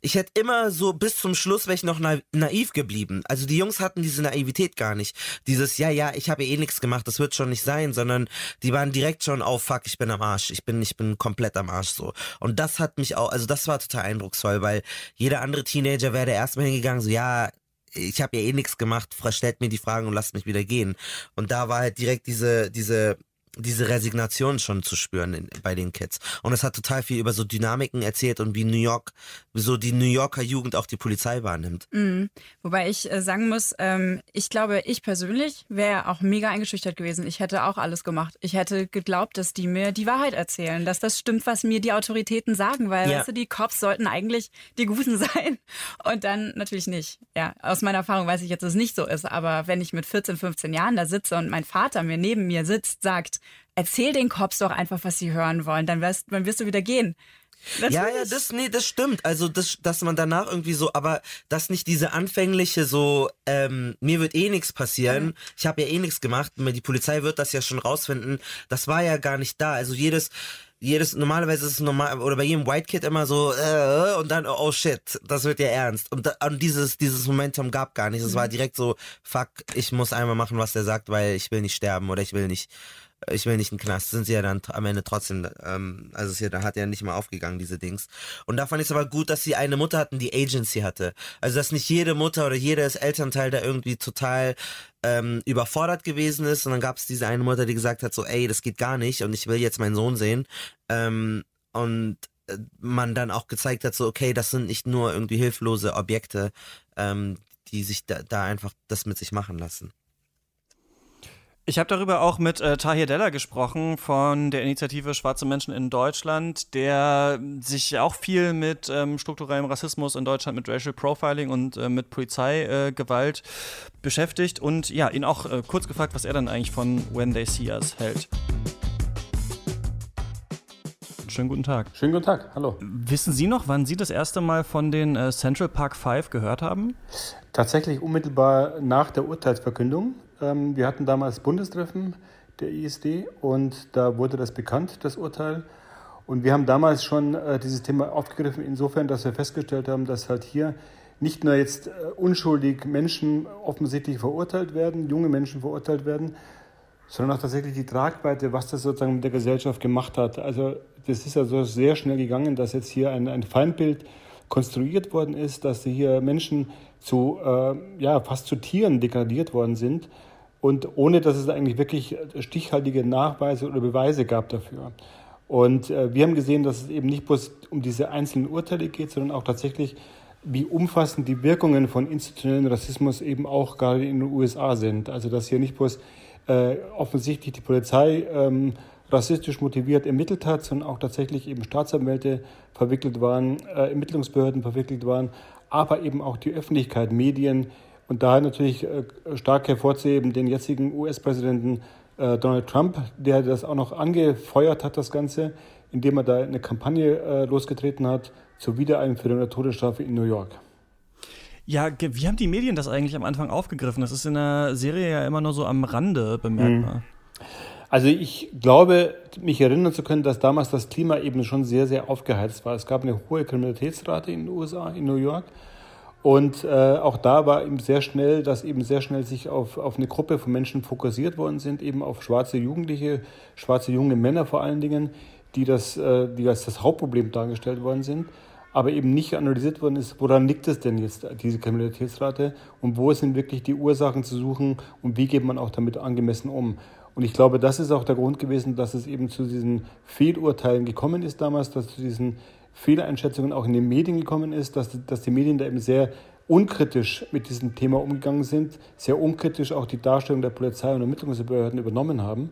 ich hätte immer so bis zum Schluss wäre ich noch naiv geblieben. Also die Jungs hatten diese Naivität gar nicht. Dieses ja ja, ich habe eh nichts gemacht, das wird schon nicht sein, sondern die waren direkt schon auf fuck, ich bin am Arsch. Ich bin ich bin komplett am Arsch so. Und das hat mich auch also das war total eindrucksvoll, weil jeder andere Teenager wäre erstmal hingegangen so ja, ich habe ja eh nichts gemacht, stellt mir die Fragen und lasst mich wieder gehen. Und da war halt direkt diese diese diese Resignation schon zu spüren in, bei den Kids. Und es hat total viel über so Dynamiken erzählt und wie New York, so die New Yorker Jugend auch die Polizei wahrnimmt. Mhm. Wobei ich äh, sagen muss, ähm, ich glaube, ich persönlich wäre auch mega eingeschüchtert gewesen. Ich hätte auch alles gemacht. Ich hätte geglaubt, dass die mir die Wahrheit erzählen, dass das stimmt, was mir die Autoritäten sagen, weil ja. weißt du, die Cops sollten eigentlich die Guten sein. Und dann natürlich nicht. Ja, aus meiner Erfahrung weiß ich jetzt, dass es nicht so ist. Aber wenn ich mit 14, 15 Jahren da sitze und mein Vater mir neben mir sitzt, sagt, erzähl den Cops doch einfach, was sie hören wollen, dann wirst, dann wirst du wieder gehen. Natürlich. Ja, ja, das, nee, das stimmt. Also, das, dass man danach irgendwie so, aber dass nicht diese anfängliche so, ähm, mir wird eh nichts passieren, mhm. ich habe ja eh nichts gemacht, die Polizei wird das ja schon rausfinden, das war ja gar nicht da. Also jedes, jedes, normalerweise ist es normal, oder bei jedem White Kid immer so, äh, und dann, oh shit, das wird ja ernst. Und, da, und dieses, dieses Momentum gab gar nicht. Es mhm. war direkt so, fuck, ich muss einmal machen, was der sagt, weil ich will nicht sterben oder ich will nicht ich will nicht in Knast, sind sie ja dann am Ende trotzdem, ähm, also es da hat ja nicht mal aufgegangen, diese Dings. Und da fand ich es aber gut, dass sie eine Mutter hatten, die Agency hatte. Also dass nicht jede Mutter oder jedes Elternteil da irgendwie total ähm, überfordert gewesen ist. Und dann gab es diese eine Mutter, die gesagt hat, so, ey, das geht gar nicht und ich will jetzt meinen Sohn sehen. Ähm, und äh, man dann auch gezeigt hat, so, okay, das sind nicht nur irgendwie hilflose Objekte, ähm, die sich da, da einfach das mit sich machen lassen. Ich habe darüber auch mit äh, Tahir Della gesprochen von der Initiative Schwarze Menschen in Deutschland, der sich auch viel mit ähm, strukturellem Rassismus in Deutschland, mit Racial Profiling und äh, mit Polizeigewalt äh, beschäftigt und ja, ihn auch äh, kurz gefragt, was er dann eigentlich von When They See Us hält. Schönen guten Tag. Schönen guten Tag, hallo. Wissen Sie noch, wann Sie das erste Mal von den äh, Central Park Five gehört haben? Tatsächlich unmittelbar nach der Urteilsverkündung. Ähm, wir hatten damals Bundestreffen der ISD und da wurde das bekannt, das Urteil. Und wir haben damals schon äh, dieses Thema aufgegriffen, insofern, dass wir festgestellt haben, dass halt hier nicht nur jetzt äh, unschuldig Menschen offensichtlich verurteilt werden, junge Menschen verurteilt werden, sondern auch tatsächlich die Tragweite, was das sozusagen mit der Gesellschaft gemacht hat. Also das ist also sehr schnell gegangen, dass jetzt hier ein, ein Feindbild konstruiert worden ist, dass hier Menschen zu, äh, ja, fast zu Tieren degradiert worden sind und ohne dass es eigentlich wirklich stichhaltige Nachweise oder Beweise gab dafür. Und äh, wir haben gesehen, dass es eben nicht bloß um diese einzelnen Urteile geht, sondern auch tatsächlich, wie umfassend die Wirkungen von institutionellen Rassismus eben auch gerade in den USA sind. Also dass hier nicht bloß äh, offensichtlich die Polizei ähm, rassistisch motiviert ermittelt hat, sondern auch tatsächlich eben Staatsanwälte verwickelt waren, äh, Ermittlungsbehörden verwickelt waren, aber eben auch die Öffentlichkeit, Medien, und da natürlich äh, stark hervorzuheben den jetzigen US-Präsidenten äh, Donald Trump, der das auch noch angefeuert hat, das Ganze, indem er da eine Kampagne äh, losgetreten hat zur Wiedereinführung der Todesstrafe in New York. Ja, wie haben die Medien das eigentlich am Anfang aufgegriffen? Das ist in der Serie ja immer nur so am Rande bemerkbar. Mhm. Also ich glaube, mich erinnern zu können, dass damals das Klima eben schon sehr, sehr aufgeheizt war. Es gab eine hohe Kriminalitätsrate in den USA, in New York. Und äh, auch da war eben sehr schnell, dass eben sehr schnell sich auf, auf eine Gruppe von Menschen fokussiert worden sind, eben auf schwarze Jugendliche, schwarze junge Männer vor allen Dingen, die, das, äh, die als das Hauptproblem dargestellt worden sind, aber eben nicht analysiert worden ist, woran liegt es denn jetzt, diese Kriminalitätsrate und wo sind wirklich die Ursachen zu suchen und wie geht man auch damit angemessen um. Und ich glaube, das ist auch der Grund gewesen, dass es eben zu diesen Fehlurteilen gekommen ist damals, dass zu diesen Fehleinschätzungen auch in den Medien gekommen ist, dass, dass die Medien da eben sehr unkritisch mit diesem Thema umgegangen sind, sehr unkritisch auch die Darstellung der Polizei und Ermittlungsbehörden übernommen haben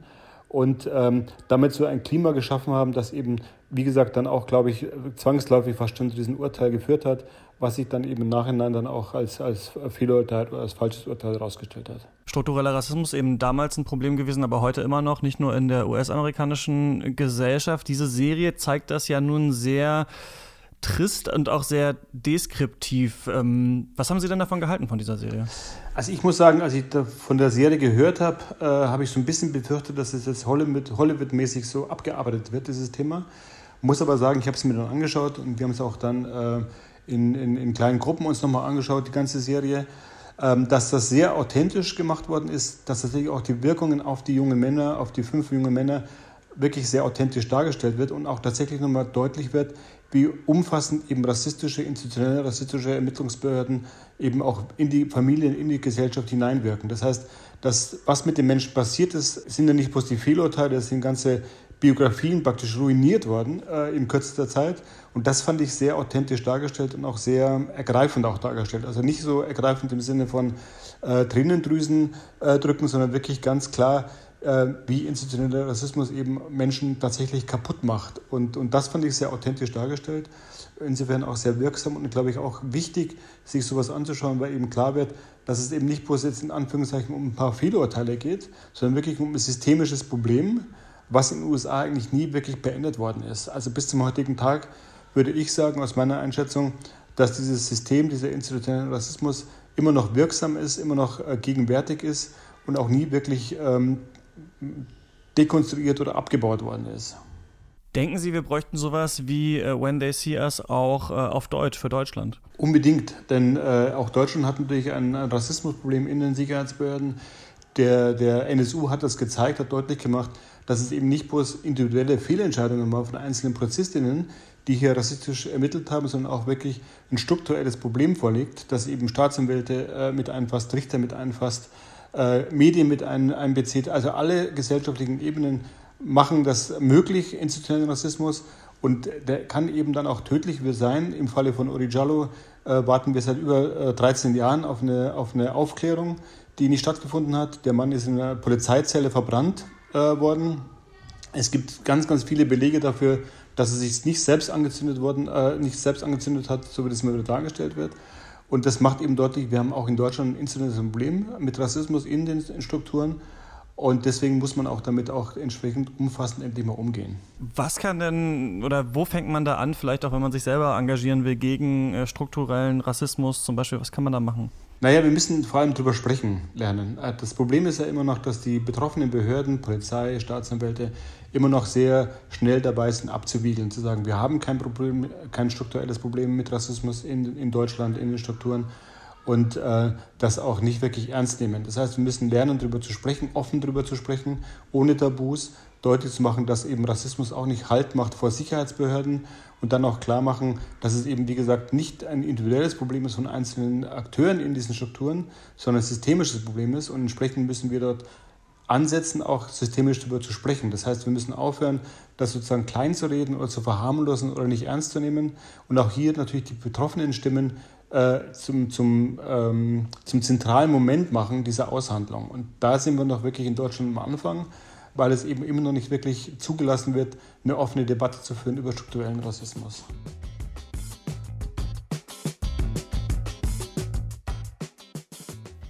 und ähm, damit so ein Klima geschaffen haben, das eben, wie gesagt, dann auch, glaube ich, zwangsläufig fast schon zu diesem Urteil geführt hat, was sich dann eben im Nachhinein dann auch als, als Fehlurteil oder als falsches Urteil herausgestellt hat. Struktureller Rassismus eben damals ein Problem gewesen, aber heute immer noch, nicht nur in der US-amerikanischen Gesellschaft. Diese Serie zeigt das ja nun sehr trist und auch sehr deskriptiv. Ähm, was haben Sie denn davon gehalten von dieser Serie? Also ich muss sagen, als ich von der Serie gehört habe, äh, habe ich so ein bisschen befürchtet, dass es jetzt Hollywood-mäßig so abgearbeitet wird, dieses Thema. Muss aber sagen, ich habe es mir dann angeschaut und wir haben es auch dann äh, in, in, in, kleinen Gruppen uns nochmal angeschaut, die ganze Serie. Ähm, dass das sehr authentisch gemacht worden ist, dass tatsächlich auch die Wirkungen auf die jungen Männer, auf die fünf jungen Männer wirklich sehr authentisch dargestellt wird und auch tatsächlich nochmal deutlich wird, wie umfassend eben rassistische, institutionelle rassistische Ermittlungsbehörden eben auch in die Familien, in die Gesellschaft hineinwirken. Das heißt, das, was mit den Menschen passiert ist, sind ja nicht bloß die Fehlurteile, das sind ganze Biografien praktisch ruiniert worden äh, in kürzester Zeit. Und das fand ich sehr authentisch dargestellt und auch sehr ergreifend auch dargestellt. Also nicht so ergreifend im Sinne von äh, Tränendrüsen äh, drücken, sondern wirklich ganz klar, äh, wie institutioneller Rassismus eben Menschen tatsächlich kaputt macht. Und, und das fand ich sehr authentisch dargestellt. Insofern auch sehr wirksam und glaube ich auch wichtig, sich sowas anzuschauen, weil eben klar wird, dass es eben nicht bloß jetzt in Anführungszeichen um ein paar Fehlurteile geht, sondern wirklich um ein systemisches Problem, was in den USA eigentlich nie wirklich beendet worden ist. Also bis zum heutigen Tag würde ich sagen, aus meiner Einschätzung, dass dieses System, dieser institutionelle Rassismus immer noch wirksam ist, immer noch äh, gegenwärtig ist und auch nie wirklich ähm, dekonstruiert oder abgebaut worden ist. Denken Sie, wir bräuchten sowas wie uh, When They See Us auch uh, auf Deutsch für Deutschland? Unbedingt, denn äh, auch Deutschland hat natürlich ein, ein Rassismusproblem in den Sicherheitsbehörden. Der, der NSU hat das gezeigt, hat deutlich gemacht, dass es eben nicht bloß individuelle Fehlentscheidungen war von einzelnen Polizistinnen, die hier rassistisch ermittelt haben, sondern auch wirklich ein strukturelles Problem vorliegt, das eben Staatsanwälte äh, mit einfasst, Richter mit einfasst, äh, Medien mit ein, einbezieht. Also alle gesellschaftlichen Ebenen machen das möglich, institutionellen Rassismus. Und der kann eben dann auch tödlich sein. Im Falle von Uri Jallo äh, warten wir seit über äh, 13 Jahren auf eine, auf eine Aufklärung, die nicht stattgefunden hat. Der Mann ist in einer Polizeizelle verbrannt äh, worden. Es gibt ganz, ganz viele Belege dafür, dass er sich nicht selbst angezündet worden, äh, nicht selbst angezündet hat, so wie das immer wieder dargestellt wird. Und das macht eben deutlich, wir haben auch in Deutschland ein institutionelles Problem mit Rassismus in den Strukturen. Und deswegen muss man auch damit auch entsprechend umfassend endlich mal umgehen. Was kann denn oder wo fängt man da an, vielleicht auch wenn man sich selber engagieren will gegen äh, strukturellen Rassismus zum Beispiel, was kann man da machen? Naja, wir müssen vor allem darüber sprechen lernen. Äh, das Problem ist ja immer noch, dass die betroffenen Behörden, Polizei, Staatsanwälte immer noch sehr schnell dabei sind, abzuwiegeln, zu sagen, wir haben kein Problem, kein strukturelles Problem mit Rassismus in, in Deutschland, in den Strukturen und äh, das auch nicht wirklich ernst nehmen. Das heißt, wir müssen lernen, darüber zu sprechen, offen darüber zu sprechen, ohne Tabus, deutlich zu machen, dass eben Rassismus auch nicht Halt macht vor Sicherheitsbehörden und dann auch klar machen, dass es eben, wie gesagt, nicht ein individuelles Problem ist von einzelnen Akteuren in diesen Strukturen, sondern ein systemisches Problem ist und entsprechend müssen wir dort ansetzen, auch systemisch darüber zu sprechen. Das heißt, wir müssen aufhören, das sozusagen klein zu reden oder zu verharmlosen oder nicht ernst zu nehmen und auch hier natürlich die betroffenen Stimmen äh, zum, zum, ähm, zum zentralen Moment machen dieser Aushandlung. Und da sind wir noch wirklich in Deutschland am Anfang, weil es eben immer noch nicht wirklich zugelassen wird, eine offene Debatte zu führen über strukturellen Rassismus.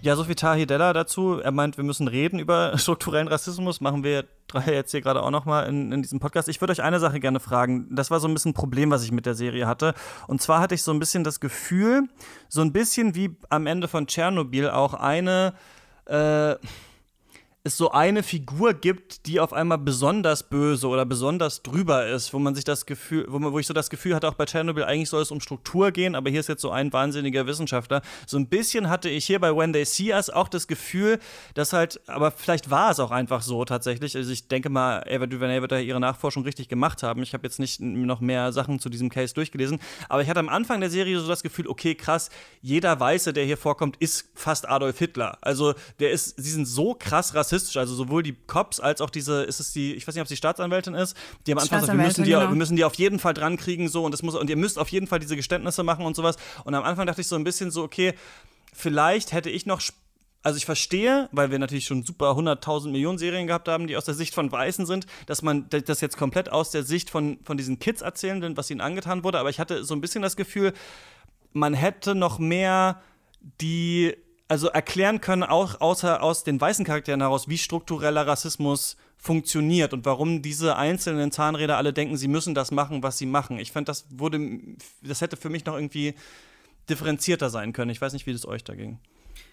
Ja, so viel Tahir Della dazu. Er meint, wir müssen reden über strukturellen Rassismus. Machen wir drei jetzt hier gerade auch nochmal in, in diesem Podcast. Ich würde euch eine Sache gerne fragen. Das war so ein bisschen ein Problem, was ich mit der Serie hatte. Und zwar hatte ich so ein bisschen das Gefühl, so ein bisschen wie am Ende von Tschernobyl auch eine, äh, es so eine Figur gibt, die auf einmal besonders böse oder besonders drüber ist, wo man sich das Gefühl, wo, man, wo ich so das Gefühl hatte, auch bei Chernobyl, eigentlich soll es um Struktur gehen, aber hier ist jetzt so ein wahnsinniger Wissenschaftler. So ein bisschen hatte ich hier bei When They See Us auch das Gefühl, dass halt, aber vielleicht war es auch einfach so tatsächlich. Also ich denke mal, Ava DuVernay wird da ihre Nachforschung richtig gemacht haben. Ich habe jetzt nicht noch mehr Sachen zu diesem Case durchgelesen, aber ich hatte am Anfang der Serie so das Gefühl, okay, krass, jeder Weiße, der hier vorkommt, ist fast Adolf Hitler. Also der ist, sie sind so krass rassistisch rassistisch. Also sowohl die Cops als auch diese, ist es die, ich weiß nicht, ob es die Staatsanwältin ist, die am Anfang sagt, wir müssen, die, genau. wir müssen die auf jeden Fall dran kriegen so und das muss und ihr müsst auf jeden Fall diese Geständnisse machen und sowas. Und am Anfang dachte ich so ein bisschen so, okay, vielleicht hätte ich noch also ich verstehe, weil wir natürlich schon super 100.000 Millionen Serien gehabt haben, die aus der Sicht von Weißen sind, dass man das jetzt komplett aus der Sicht von, von diesen Kids erzählen will, was ihnen angetan wurde. Aber ich hatte so ein bisschen das Gefühl, man hätte noch mehr die also erklären können, auch außer aus den weißen Charakteren heraus, wie struktureller Rassismus funktioniert und warum diese einzelnen Zahnräder alle denken, sie müssen das machen, was sie machen. Ich fand, das wurde, das hätte für mich noch irgendwie differenzierter sein können. Ich weiß nicht, wie das euch da ging.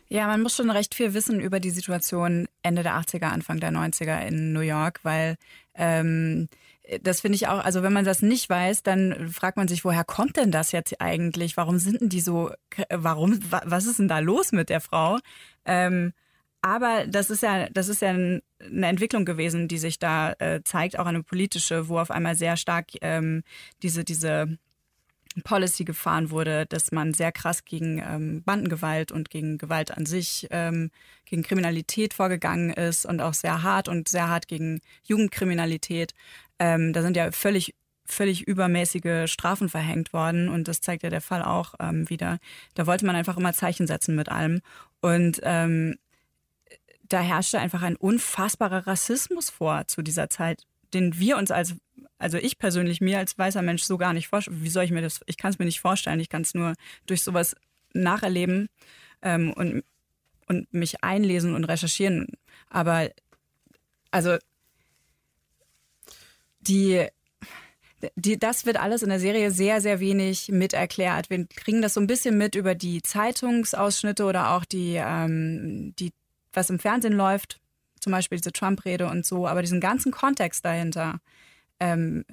Ja, man muss schon recht viel wissen über die Situation Ende der 80er, Anfang der 90er in New York, weil ähm, das finde ich auch, also wenn man das nicht weiß, dann fragt man sich, woher kommt denn das jetzt eigentlich? Warum sind denn die so, warum, was ist denn da los mit der Frau? Ähm, aber das ist ja, das ist ja eine Entwicklung gewesen, die sich da äh, zeigt, auch eine politische, wo auf einmal sehr stark ähm, diese, diese Policy gefahren wurde, dass man sehr krass gegen ähm, Bandengewalt und gegen Gewalt an sich, ähm, gegen Kriminalität vorgegangen ist und auch sehr hart und sehr hart gegen Jugendkriminalität. Ähm, da sind ja völlig völlig übermäßige Strafen verhängt worden und das zeigt ja der Fall auch ähm, wieder. Da wollte man einfach immer Zeichen setzen mit allem und ähm, da herrschte einfach ein unfassbarer Rassismus vor zu dieser Zeit, den wir uns als, also ich persönlich mir als weißer Mensch so gar nicht vorstellen. Wie soll ich mir das? Ich kann es mir nicht vorstellen. Ich kann es nur durch sowas nacherleben ähm, und und mich einlesen und recherchieren. Aber also die, die, das wird alles in der Serie sehr, sehr wenig miterklärt. Wir kriegen das so ein bisschen mit über die Zeitungsausschnitte oder auch die, ähm, die was im Fernsehen läuft, zum Beispiel diese Trump-Rede und so, aber diesen ganzen Kontext dahinter, ähm,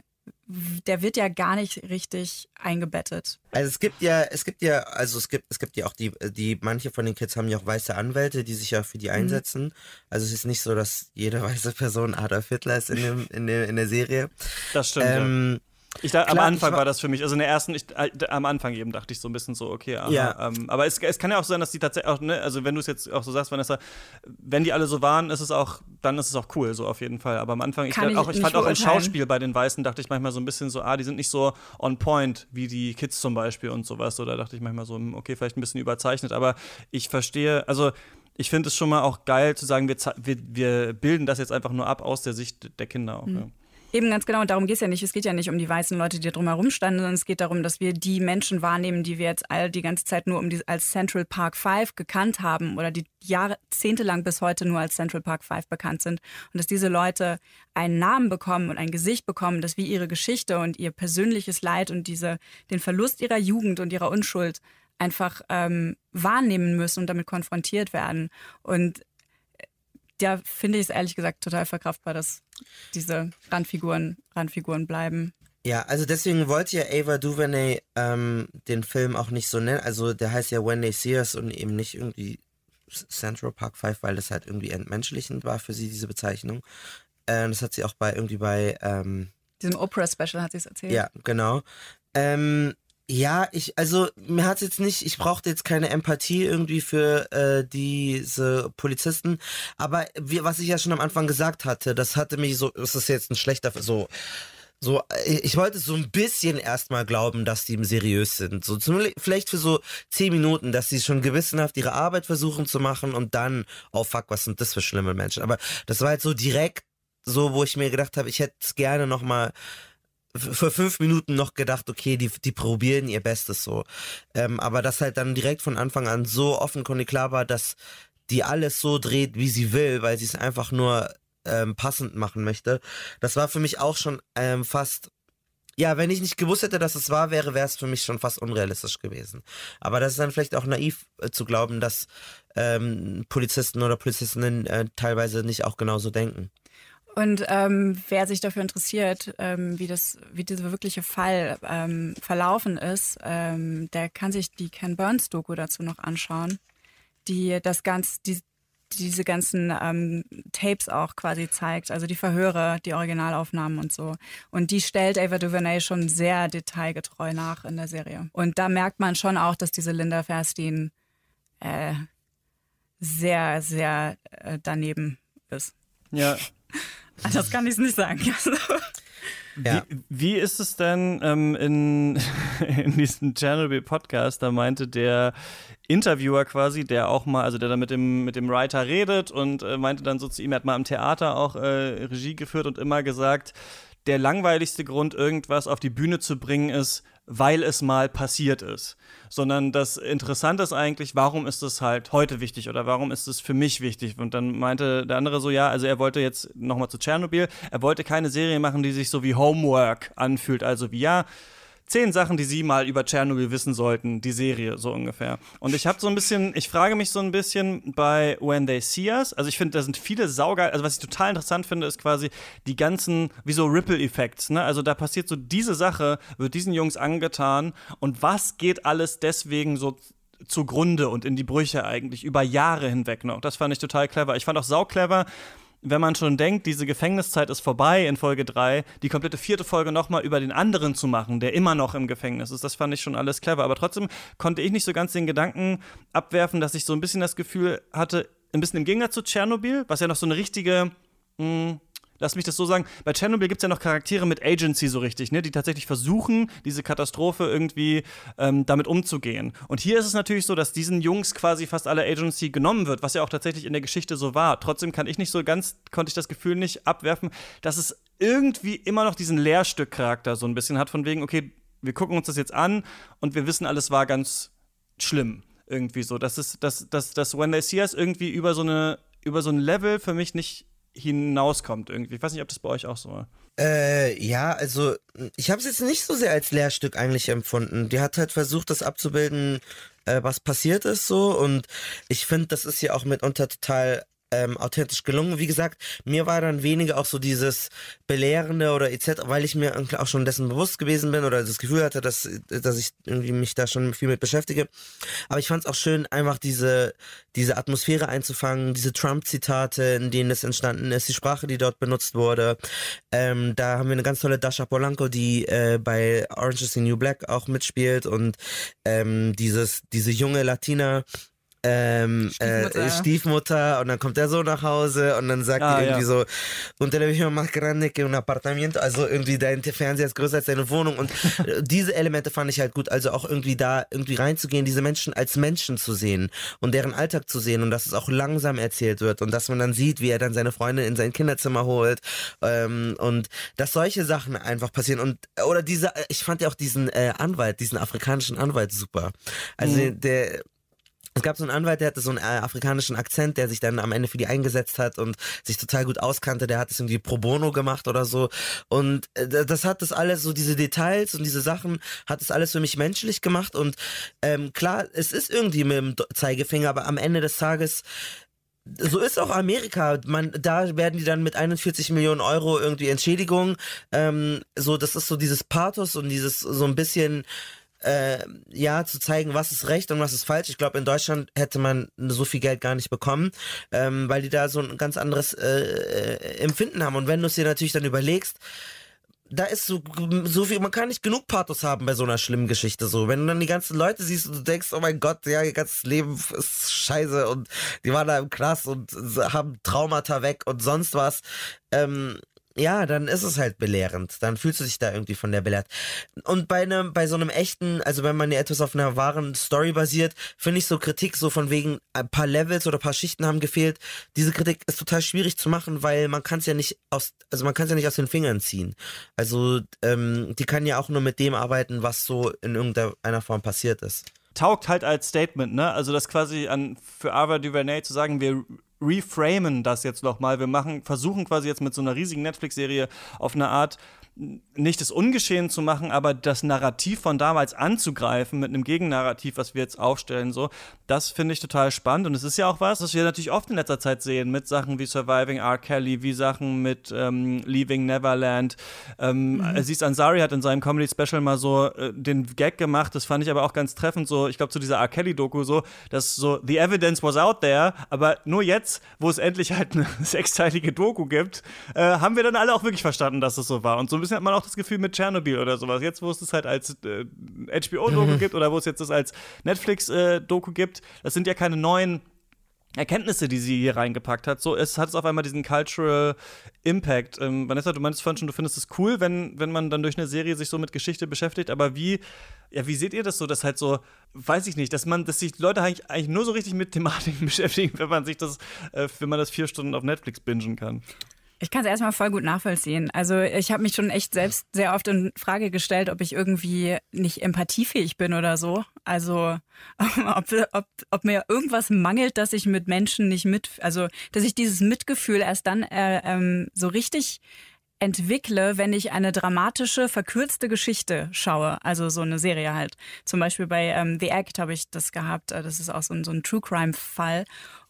der wird ja gar nicht richtig eingebettet. Also es gibt ja, es gibt ja, also es gibt, es gibt ja auch die, die, manche von den Kids haben ja auch weiße Anwälte, die sich ja für die mhm. einsetzen. Mhm. Also es ist nicht so, dass jede weiße Person Adolf Hitler ist in, dem, in, der, in der Serie. Das stimmt. Ähm, ja. Ich da, Klar, am Anfang war, war, das für mich, also in der ersten, ich, äh, am Anfang eben dachte ich so ein bisschen so, okay, aha, ja. Ähm, aber es, es kann ja auch sein, dass die tatsächlich auch, ne, also wenn du es jetzt auch so sagst, Vanessa, wenn die alle so waren, ist es auch, dann ist es auch cool, so auf jeden Fall. Aber am Anfang, ich, ich, auch, ich fand auch ein Schauspiel bei den Weißen, dachte ich manchmal so ein bisschen so, ah, die sind nicht so on point wie die Kids zum Beispiel und sowas. Oder dachte ich manchmal so, hm, okay, vielleicht ein bisschen überzeichnet, aber ich verstehe, also ich finde es schon mal auch geil zu sagen, wir, wir, wir bilden das jetzt einfach nur ab aus der Sicht der Kinder auch. Mhm. Ja. Eben ganz genau, und darum geht es ja nicht. Es geht ja nicht um die weißen Leute, die drumherum standen, sondern es geht darum, dass wir die Menschen wahrnehmen, die wir jetzt all die ganze Zeit nur um die, als Central Park Five gekannt haben oder die jahrzehntelang bis heute nur als Central Park Five bekannt sind. Und dass diese Leute einen Namen bekommen und ein Gesicht bekommen, das wie ihre Geschichte und ihr persönliches Leid und diese, den Verlust ihrer Jugend und ihrer Unschuld einfach ähm, wahrnehmen müssen und damit konfrontiert werden. Und da finde ich es ehrlich gesagt total verkraftbar, dass diese Randfiguren Randfiguren bleiben. Ja, also deswegen wollte ja Ava DuVernay ähm, den Film auch nicht so nennen. Also der heißt ja When They See Us und eben nicht irgendwie Central Park 5, weil das halt irgendwie entmenschlichend war für sie, diese Bezeichnung. Äh, das hat sie auch bei irgendwie bei ähm, diesem Oprah-Special hat sie es erzählt. Ja, genau. Ähm, ja, ich, also mir hat jetzt nicht, ich brauchte jetzt keine Empathie irgendwie für äh, diese Polizisten, aber wie, was ich ja schon am Anfang gesagt hatte, das hatte mich so, das ist jetzt ein schlechter, so, so, äh, ich wollte so ein bisschen erstmal glauben, dass die seriös sind. So vielleicht für so zehn Minuten, dass sie schon gewissenhaft ihre Arbeit versuchen zu machen und dann, oh fuck, was sind das für schlimme Menschen. Aber das war halt so direkt so, wo ich mir gedacht habe, ich hätte es gerne nochmal für fünf Minuten noch gedacht, okay, die, die probieren ihr Bestes so. Ähm, aber das halt dann direkt von Anfang an so offenkundig klar war, dass die alles so dreht, wie sie will, weil sie es einfach nur ähm, passend machen möchte. Das war für mich auch schon ähm, fast ja, wenn ich nicht gewusst hätte, dass es wahr wäre, wäre es für mich schon fast unrealistisch gewesen. Aber das ist dann vielleicht auch naiv äh, zu glauben, dass ähm, Polizisten oder Polizistinnen äh, teilweise nicht auch genauso denken. Und ähm, wer sich dafür interessiert, ähm, wie das, wie dieser wirkliche Fall ähm, verlaufen ist, ähm, der kann sich die Ken Burns Doku dazu noch anschauen, die das ganz, die, diese ganzen ähm, Tapes auch quasi zeigt, also die Verhöre, die Originalaufnahmen und so. Und die stellt Ava DuVernay schon sehr detailgetreu nach in der Serie. Und da merkt man schon auch, dass diese Linda Fairstein äh, sehr, sehr äh, daneben ist. Ja. Das kann ich nicht sagen. Ja. Wie, wie, ist es denn ähm, in, in diesem Chernobyl-Podcast? Da meinte der Interviewer quasi, der auch mal, also der dann mit dem, mit dem Writer redet und äh, meinte dann so zu ihm, er hat mal im Theater auch äh, Regie geführt und immer gesagt, der langweiligste Grund, irgendwas auf die Bühne zu bringen, ist, weil es mal passiert ist. Sondern das Interessante ist eigentlich, warum ist es halt heute wichtig oder warum ist es für mich wichtig? Und dann meinte der andere so, ja, also er wollte jetzt nochmal zu Tschernobyl, er wollte keine Serie machen, die sich so wie Homework anfühlt. Also wie, ja, zehn Sachen, die Sie mal über Tschernobyl wissen sollten, die Serie so ungefähr. Und ich habe so ein bisschen, ich frage mich so ein bisschen bei When They See Us, also ich finde, da sind viele saugeil, also was ich total interessant finde, ist quasi die ganzen, wie so Ripple-Effekts, ne? Also da passiert so diese Sache, wird diesen Jungs angetan und was geht alles deswegen so zugrunde und in die Brüche eigentlich über Jahre hinweg noch. Das fand ich total clever. Ich fand auch sau clever, wenn man schon denkt, diese Gefängniszeit ist vorbei in Folge 3, die komplette vierte Folge nochmal über den anderen zu machen, der immer noch im Gefängnis ist, das fand ich schon alles clever. Aber trotzdem konnte ich nicht so ganz den Gedanken abwerfen, dass ich so ein bisschen das Gefühl hatte, ein bisschen im Gegensatz zu Tschernobyl, was ja noch so eine richtige mh, hm, lass mich das so sagen, bei Chernobyl gibt es ja noch Charaktere mit Agency so richtig, ne, die tatsächlich versuchen, diese Katastrophe irgendwie ähm, damit umzugehen. Und hier ist es natürlich so, dass diesen Jungs quasi fast alle Agency genommen wird, was ja auch tatsächlich in der Geschichte so war. Trotzdem kann ich nicht so ganz, konnte ich das Gefühl nicht abwerfen, dass es irgendwie immer noch diesen Lehrstück-Charakter so ein bisschen hat, von wegen, okay, wir gucken uns das jetzt an und wir wissen, alles war ganz schlimm. Irgendwie so. Das ist, dass, dass, dass When They See Us irgendwie über so eine, über so ein Level für mich nicht hinauskommt irgendwie. Ich weiß nicht, ob das bei euch auch so war. Äh, ja, also ich habe es jetzt nicht so sehr als Lehrstück eigentlich empfunden. Die hat halt versucht, das abzubilden, äh, was passiert ist so. Und ich finde, das ist ja auch mitunter total ähm, authentisch gelungen. Wie gesagt, mir war dann weniger auch so dieses Belehrende oder etc., weil ich mir auch schon dessen bewusst gewesen bin oder das Gefühl hatte, dass, dass ich irgendwie mich da schon viel mit beschäftige. Aber ich fand es auch schön, einfach diese, diese Atmosphäre einzufangen, diese Trump-Zitate, in denen es entstanden ist, die Sprache, die dort benutzt wurde. Ähm, da haben wir eine ganz tolle Dasha Polanco, die äh, bei Orange is the New Black auch mitspielt und ähm, dieses, diese junge Latina, ähm, Stiefmutter. Äh, Stiefmutter und dann kommt der so nach Hause und dann sagt ah, die irgendwie ja. so und televisión más grande que un apartamento also irgendwie dein Fernseher ist größer als deine Wohnung und diese Elemente fand ich halt gut also auch irgendwie da irgendwie reinzugehen diese Menschen als Menschen zu sehen und deren Alltag zu sehen und dass es auch langsam erzählt wird und dass man dann sieht wie er dann seine Freundin in sein Kinderzimmer holt ähm, und dass solche Sachen einfach passieren und oder diese ich fand ja auch diesen äh, Anwalt diesen afrikanischen Anwalt super also mhm. der es gab so einen Anwalt, der hatte so einen äh, afrikanischen Akzent, der sich dann am Ende für die eingesetzt hat und sich total gut auskannte. Der hat es irgendwie pro bono gemacht oder so. Und äh, das hat das alles, so diese Details und diese Sachen, hat es alles für mich menschlich gemacht. Und ähm, klar, es ist irgendwie mit dem Zeigefinger, aber am Ende des Tages so ist auch Amerika. Man, da werden die dann mit 41 Millionen Euro irgendwie Entschädigung. Ähm, so, das ist so dieses Pathos und dieses so ein bisschen äh, ja, zu zeigen, was ist recht und was ist falsch. Ich glaube, in Deutschland hätte man so viel Geld gar nicht bekommen, ähm, weil die da so ein ganz anderes äh, äh Empfinden haben. Und wenn du es dir natürlich dann überlegst, da ist so, so viel, man kann nicht genug Pathos haben bei so einer schlimmen Geschichte so. Wenn du dann die ganzen Leute siehst und du denkst, oh mein Gott, ja, ihr ganzes Leben ist scheiße und die waren da im Knast und haben Traumata weg und sonst was. Ähm, ja, dann ist es halt belehrend. Dann fühlst du dich da irgendwie von der belehrt. Und bei einem, bei so einem echten, also wenn man ja etwas auf einer wahren Story basiert, finde ich so Kritik so von wegen ein paar Levels oder ein paar Schichten haben gefehlt. Diese Kritik ist total schwierig zu machen, weil man kann es ja nicht aus, also man kann es ja nicht aus den Fingern ziehen. Also ähm, die kann ja auch nur mit dem arbeiten, was so in irgendeiner Form passiert ist taugt halt als Statement, ne? Also das quasi an für Ava DuVernay zu sagen, wir reframen das jetzt nochmal. Wir machen, versuchen quasi jetzt mit so einer riesigen Netflix-Serie auf eine Art nicht das Ungeschehen zu machen, aber das Narrativ von damals anzugreifen mit einem Gegennarrativ, was wir jetzt aufstellen, so, das finde ich total spannend. Und es ist ja auch was, was wir natürlich oft in letzter Zeit sehen, mit Sachen wie Surviving R. Kelly, wie Sachen mit ähm, Leaving Neverland. Ähm, mhm. Aziz Ansari hat in seinem Comedy-Special mal so äh, den Gag gemacht, das fand ich aber auch ganz treffend, so, ich glaube, zu dieser R. Kelly-Doku so, dass so, the evidence was out there, aber nur jetzt, wo es endlich halt eine sechsteilige Doku gibt, äh, haben wir dann alle auch wirklich verstanden, dass es so war. Und so ein bisschen hat man auch das Gefühl mit Tschernobyl oder sowas. Jetzt, wo es das halt als äh, HBO-Doku mhm. gibt oder wo es jetzt das als Netflix-Doku äh, gibt, das sind ja keine neuen Erkenntnisse, die sie hier reingepackt hat. So es hat es auf einmal diesen Cultural Impact. Ähm, Vanessa, du meinst vorhin schon, du findest es cool, wenn, wenn man dann durch eine Serie sich so mit Geschichte beschäftigt, aber wie, ja, wie seht ihr das so, dass halt so, weiß ich nicht, dass man, dass sich Leute eigentlich, eigentlich nur so richtig mit Thematiken beschäftigen, wenn man sich das, äh, wenn man das vier Stunden auf Netflix bingen kann? Ich kann es erstmal voll gut nachvollziehen. Also ich habe mich schon echt selbst sehr oft in Frage gestellt, ob ich irgendwie nicht empathiefähig bin oder so. Also ob, ob, ob mir irgendwas mangelt, dass ich mit Menschen nicht mit, also dass ich dieses Mitgefühl erst dann äh, ähm, so richtig entwickle, wenn ich eine dramatische, verkürzte Geschichte schaue. Also so eine Serie halt. Zum Beispiel bei ähm, The Act habe ich das gehabt. Äh, das ist auch so ein, so ein True Crime-Fall.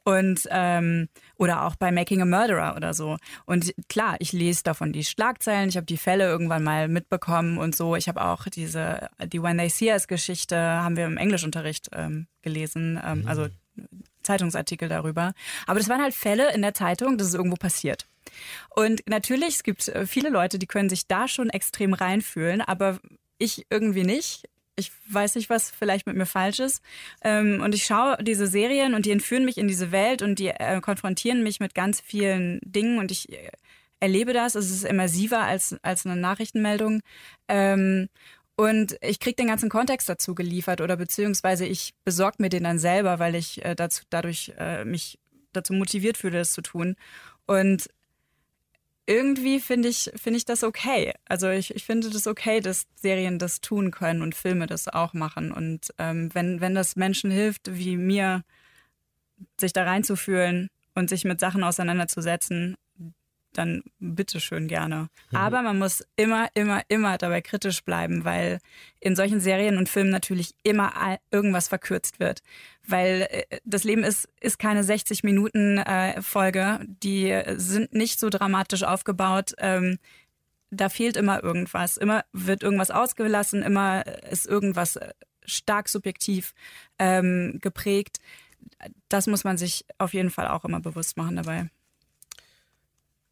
Und ähm, oder auch bei Making a Murderer oder so. Und klar, ich lese davon die Schlagzeilen, ich habe die Fälle irgendwann mal mitbekommen und so. Ich habe auch diese, die When They See Us-Geschichte haben wir im Englischunterricht ähm, gelesen, ähm, mhm. also Zeitungsartikel darüber. Aber das waren halt Fälle in der Zeitung, das ist irgendwo passiert. Und natürlich, es gibt äh, viele Leute, die können sich da schon extrem reinfühlen, aber ich irgendwie nicht ich weiß nicht, was vielleicht mit mir falsch ist. Ähm, und ich schaue diese Serien und die entführen mich in diese Welt und die äh, konfrontieren mich mit ganz vielen Dingen und ich äh, erlebe das. Es ist immersiver als, als eine Nachrichtenmeldung. Ähm, und ich kriege den ganzen Kontext dazu geliefert oder beziehungsweise ich besorge mir den dann selber, weil ich äh, dazu, dadurch mich dazu motiviert fühle, das zu tun. Und irgendwie finde ich, finde ich das okay. Also ich, ich finde das okay, dass Serien das tun können und Filme das auch machen. Und ähm, wenn, wenn das Menschen hilft, wie mir, sich da reinzufühlen und sich mit Sachen auseinanderzusetzen, dann bitteschön gerne. Mhm. Aber man muss immer, immer, immer dabei kritisch bleiben, weil in solchen Serien und Filmen natürlich immer irgendwas verkürzt wird. Weil äh, das Leben ist, ist keine 60 Minuten äh, Folge, die sind nicht so dramatisch aufgebaut. Ähm, da fehlt immer irgendwas. Immer wird irgendwas ausgelassen, immer ist irgendwas äh, stark subjektiv ähm, geprägt. Das muss man sich auf jeden Fall auch immer bewusst machen dabei.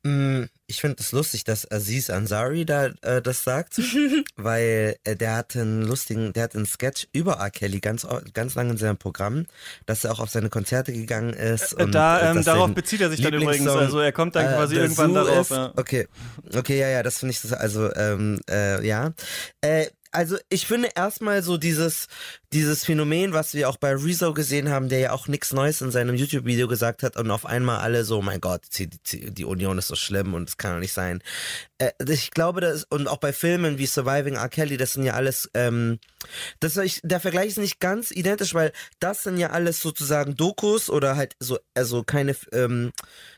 Mm, ich finde es lustig, dass Aziz Ansari da äh, das sagt, weil äh, der hat einen lustigen, der hat einen Sketch über R. Kelly ganz, ganz lange in seinem Programm, dass er auch auf seine Konzerte gegangen ist. Äh, und, da, ähm, darauf bezieht er sich dann übrigens, also er kommt dann äh, quasi irgendwann Zoo darauf. Ist, ja. Okay, okay, ja, ja, das finde ich, das, also ähm, äh, ja. Also ich finde erstmal so dieses, dieses Phänomen, was wir auch bei Rezo gesehen haben, der ja auch nichts Neues in seinem YouTube-Video gesagt hat und auf einmal alle so, mein Gott, die, die Union ist so schlimm und es kann doch nicht sein. Äh, ich glaube, das, und auch bei Filmen wie Surviving R. Kelly, das sind ja alles, ähm, das, ich, der Vergleich ist nicht ganz identisch, weil das sind ja alles sozusagen Dokus oder halt so, also keine, ähm,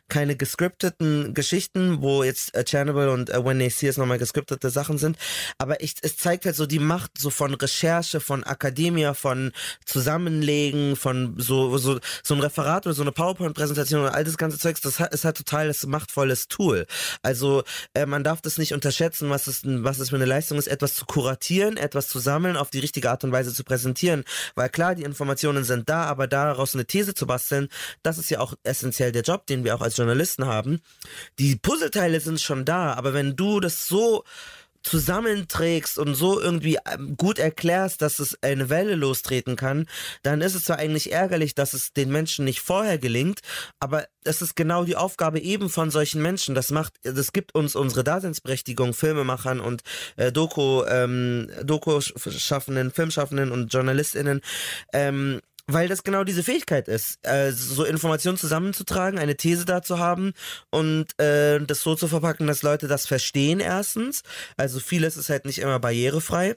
keine gescripteten Geschichten, wo jetzt äh, Chernobyl und äh, When They See Us nochmal gescriptete Sachen sind. Aber ich, es zeigt halt so die Macht so von Recherche, von Akademie, von Zusammenlegen, von so, so, so ein Referat oder so eine PowerPoint-Präsentation und all das ganze Zeugs, das ist halt total das machtvolles Tool. Also äh, man darf das nicht unterschätzen, was es, was es für eine Leistung ist, etwas zu kuratieren, etwas zu sammeln, auf die richtige Art und Weise zu präsentieren. Weil klar, die Informationen sind da, aber daraus eine These zu basteln, das ist ja auch essentiell der Job, den wir auch als Journalisten haben. Die Puzzleteile sind schon da, aber wenn du das so zusammenträgst und so irgendwie ähm, gut erklärst, dass es eine Welle lostreten kann, dann ist es zwar eigentlich ärgerlich, dass es den Menschen nicht vorher gelingt, aber es ist genau die Aufgabe eben von solchen Menschen. Das macht, das gibt uns unsere Daseinsberechtigung, Filmemachern und äh, Doku, ähm, Doku-Schaffenden, Filmschaffenden und JournalistInnen, ähm, weil das genau diese Fähigkeit ist, äh, so Informationen zusammenzutragen, eine These dazu haben und äh, das so zu verpacken, dass Leute das verstehen erstens. Also vieles ist halt nicht immer barrierefrei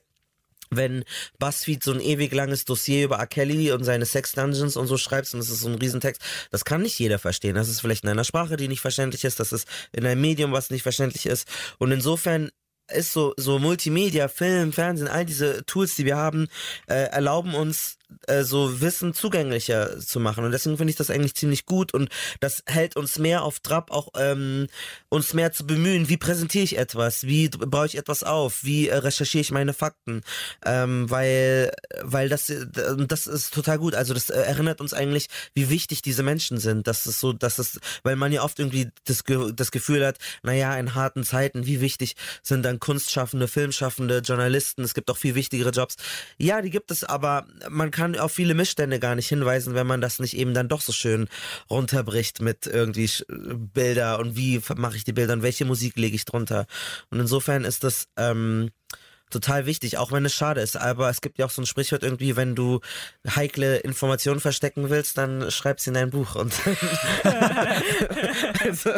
wenn BuzzFeed so ein ewig langes Dossier über R. Kelly und seine Sex Dungeons und so schreibst und es ist so ein Riesentext, das kann nicht jeder verstehen. Das ist vielleicht in einer Sprache, die nicht verständlich ist, das ist in einem Medium, was nicht verständlich ist. Und insofern ist so, so Multimedia, Film, Fernsehen, all diese Tools, die wir haben, äh, erlauben uns äh, so Wissen zugänglicher zu machen. Und deswegen finde ich das eigentlich ziemlich gut und das hält uns mehr auf Trab, auch ähm, uns mehr zu bemühen. Wie präsentiere ich etwas? Wie baue ich etwas auf? Wie äh, recherchiere ich meine Fakten? Ähm, weil, weil das, äh, das ist total gut. Also das äh, erinnert uns eigentlich, wie wichtig diese Menschen sind. Das ist so, dass es, weil man ja oft irgendwie das, das Gefühl hat, naja, in harten Zeiten, wie wichtig sind dann Kunstschaffende, Filmschaffende, Journalisten? Es gibt auch viel wichtigere Jobs. Ja, die gibt es, aber man kann kann auf viele Missstände gar nicht hinweisen, wenn man das nicht eben dann doch so schön runterbricht mit irgendwie Bilder und wie mache ich die Bilder und welche Musik lege ich drunter. Und insofern ist das ähm, total wichtig, auch wenn es schade ist. Aber es gibt ja auch so ein Sprichwort irgendwie, wenn du heikle Informationen verstecken willst, dann schreib sie in dein Buch. Und also,